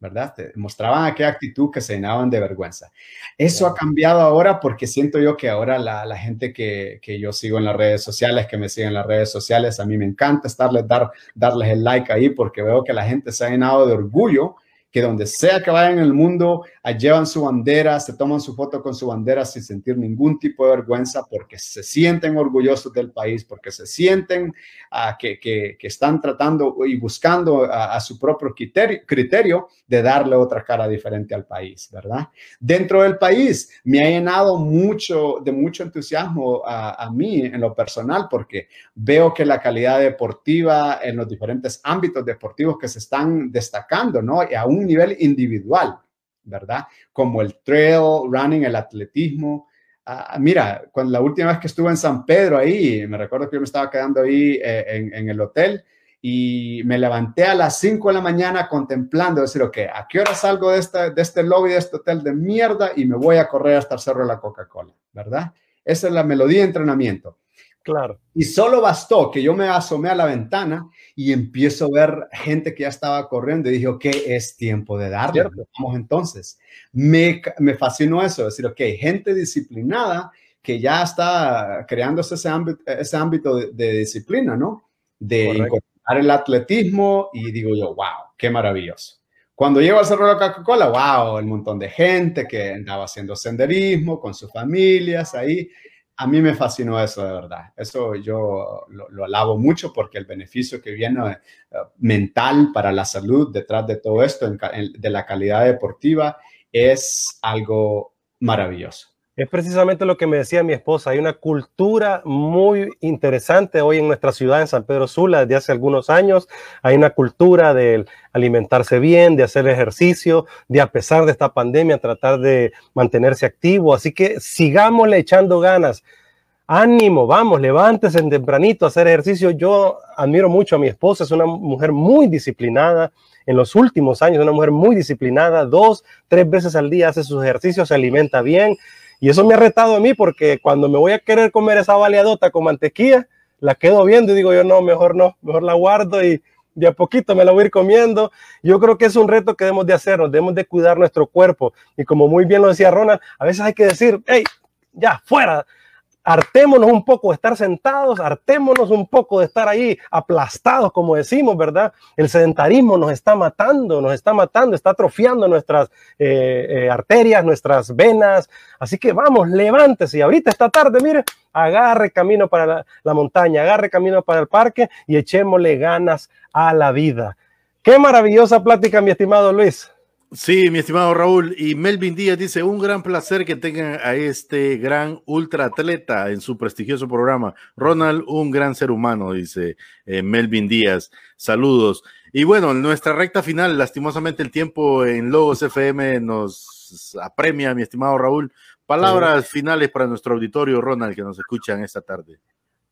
¿verdad? Te mostraban aquella actitud que se llenaban de vergüenza. Eso ha cambiado ahora porque siento yo que ahora la, la gente que, que, yo sigo en las redes sociales, que me siguen en las redes sociales, a mí me encanta estarles, dar, darles el like ahí porque veo que la gente se ha llenado de orgullo que donde sea que vayan en el mundo, llevan su bandera, se toman su foto con su bandera sin sentir ningún tipo de vergüenza porque se sienten orgullosos del país, porque se sienten uh, que, que, que, están tratando y buscando a, a su propio criterio, criterio, de darle otra cara diferente al país, ¿verdad? Dentro del país me ha llenado mucho de mucho entusiasmo a, a mí en lo personal porque veo que la calidad deportiva en los diferentes ámbitos deportivos que se están destacando, ¿no? Y aún nivel individual, ¿verdad? Como el trail running, el atletismo. Ah, mira, cuando la última vez que estuve en San Pedro ahí, me recuerdo que yo me estaba quedando ahí eh, en, el hotel y me levanté a las 5 de la mañana contemplando, decir, ok, ¿a qué hora salgo de, esta, de este lobby, de este hotel de mierda y me voy a correr hasta el Cerro de la Coca-Cola, ¿verdad? Esa es la melodía de entrenamiento. Claro. Y solo bastó que yo me asomé a la ventana y empiezo a ver gente que ya estaba corriendo y dije, ok, es tiempo de darle. Vamos entonces. Me, me fascinó eso, decir, ok, gente disciplinada que ya está creándose ese ámbito, ese ámbito de, disciplina, ¿no? De incorporar el atletismo y digo yo, wow, qué maravilloso. Cuando llego al Cerro de Coca-Cola, wow, el montón de gente que andaba haciendo senderismo con sus familias ahí a mí me fascinó eso de verdad. Eso yo lo, alabo mucho porque el beneficio que viene eh, mental para la salud detrás de todo esto, de la calidad deportiva, es algo maravilloso. Es precisamente lo que me decía mi esposa. Hay una cultura muy interesante hoy en nuestra ciudad, en San Pedro Sula, desde hace algunos años. Hay una cultura de alimentarse bien, de hacer ejercicio, de a pesar de esta pandemia tratar de mantenerse activo. Así que sigámosle echando ganas. Ánimo, vamos, levántese en tempranito a hacer ejercicio. Yo admiro mucho a mi esposa, es una mujer muy disciplinada. En los últimos años, una mujer muy disciplinada, dos, tres veces al día hace sus ejercicios, se alimenta bien y eso me ha retado a mí porque cuando me voy a querer comer esa baleadota con mantequilla, la quedo viendo y digo yo, no, mejor no, mejor la guardo y de a poquito me la voy a ir comiendo. Yo creo que es un reto que debemos de hacernos, debemos de cuidar nuestro cuerpo. Y como muy bien lo decía Ronald, a veces hay que decir, hey, ya, fuera, hartémonos un poco de estar sentados, hartémonos un poco de estar ahí aplastados, como decimos, ¿verdad? El sedentarismo nos está matando, nos está matando, está atrofiando nuestras eh, eh, arterias, nuestras venas. Así que vamos, levántese. Y ahorita esta tarde, mire, agarre camino para la, la montaña, agarre camino para el parque y echémosle ganas a la vida. Qué maravillosa plática, mi estimado Luis. Sí, mi estimado Raúl. Y Melvin Díaz dice, un gran placer que tengan a este gran ultra atleta en su prestigioso programa. Ronald, un gran ser humano, dice eh, Melvin Díaz. Saludos. Y bueno, en nuestra recta final, lastimosamente el tiempo en Logos FM nos apremia, mi estimado Raúl. Palabras finales para nuestro auditorio, Ronald, que nos escuchan esta tarde.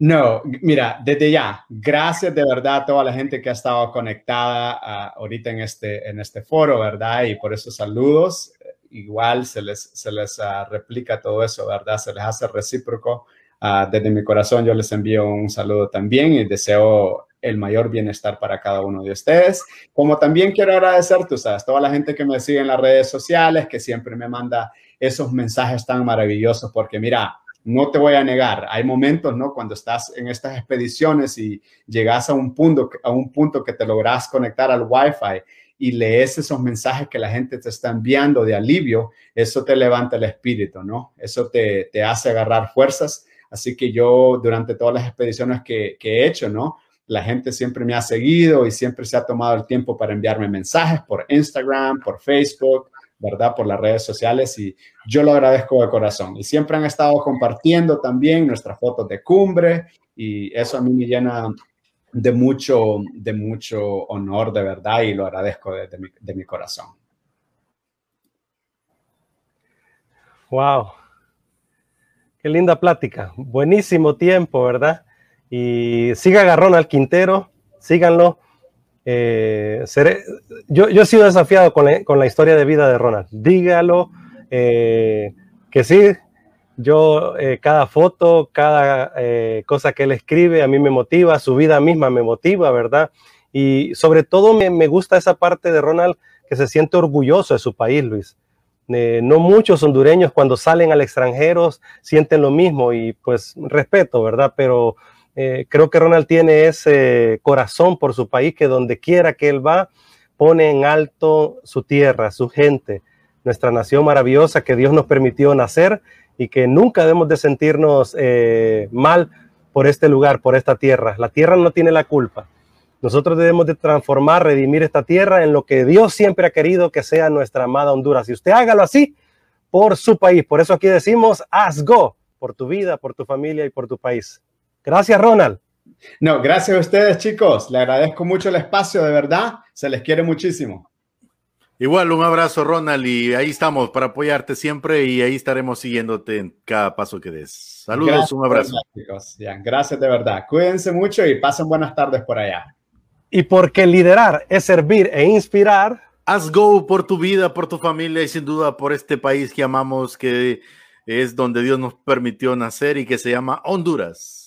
No, mira, desde ya, gracias de verdad a toda la gente que ha estado conectada uh, ahorita en este, en este foro, ¿verdad? Y por esos saludos, igual se les, se les uh, replica todo eso, ¿verdad? Se les hace recíproco. Uh, desde mi corazón yo les envío un saludo también y deseo el mayor bienestar para cada uno de ustedes. Como también quiero agradecer, tú sabes, toda la gente que me sigue en las redes sociales, que siempre me manda esos mensajes tan maravillosos, porque mira, no te voy a negar, hay momentos, ¿no? Cuando estás en estas expediciones y llegas a un punto, a un punto que te logras conectar al Wi-Fi y lees esos mensajes que la gente te está enviando de alivio, eso te levanta el espíritu, ¿no? Eso te, te hace agarrar fuerzas. Así que yo durante todas las expediciones que, que he hecho, ¿no? La gente siempre me ha seguido y siempre se ha tomado el tiempo para enviarme mensajes por Instagram, por Facebook, ¿verdad? Por las redes sociales y yo lo agradezco de corazón. Y siempre han estado compartiendo también nuestras fotos de cumbre y eso a mí me llena de mucho, de mucho honor, de verdad, y lo agradezco de, de, mi, de mi corazón. Wow. Qué linda plática. Buenísimo tiempo, ¿verdad? Y siga agarrón al Quintero, síganlo. Eh, seré, yo, yo, he sido desafiado con la, con la, historia de vida de Ronald. Dígalo, eh, que sí, yo eh, cada foto, cada cosa que él escribe a mí me motiva, su vida misma me motiva, ¿verdad? Y sobre todo me, me gusta esa parte de Ronald que se siente orgulloso de su país, Luis. No muchos hondureños cuando salen al extranjero sienten lo mismo y pues respeto, ¿verdad? Pero eh, creo que Ronald tiene ese corazón por su país que donde quiera que él va, pone en alto su tierra, su gente, nuestra nación maravillosa que Dios nos permitió nacer y que nunca debemos de sentirnos eh, mal por este lugar, por esta tierra. La tierra no tiene la culpa. Nosotros debemos de transformar, redimir esta tierra en lo que Dios siempre ha querido que sea nuestra amada Honduras. Y usted hágalo así por su país. Por eso aquí decimos, haz go por tu vida, por tu familia y por tu país. Gracias, Ronald. No, gracias a ustedes, chicos. Le agradezco mucho el espacio, de verdad. Se les quiere muchísimo. Igual, un abrazo, Ronald, y ahí estamos para apoyarte siempre y ahí estaremos siguiéndote en cada paso que des. Saludos, gracias, un abrazo. Chicos. Gracias de verdad. Cuídense mucho y pasen buenas tardes por allá. Y porque liderar es servir e inspirar. Haz go por tu vida, por tu familia y sin duda por este país que amamos, que es donde Dios nos permitió nacer y que se llama Honduras.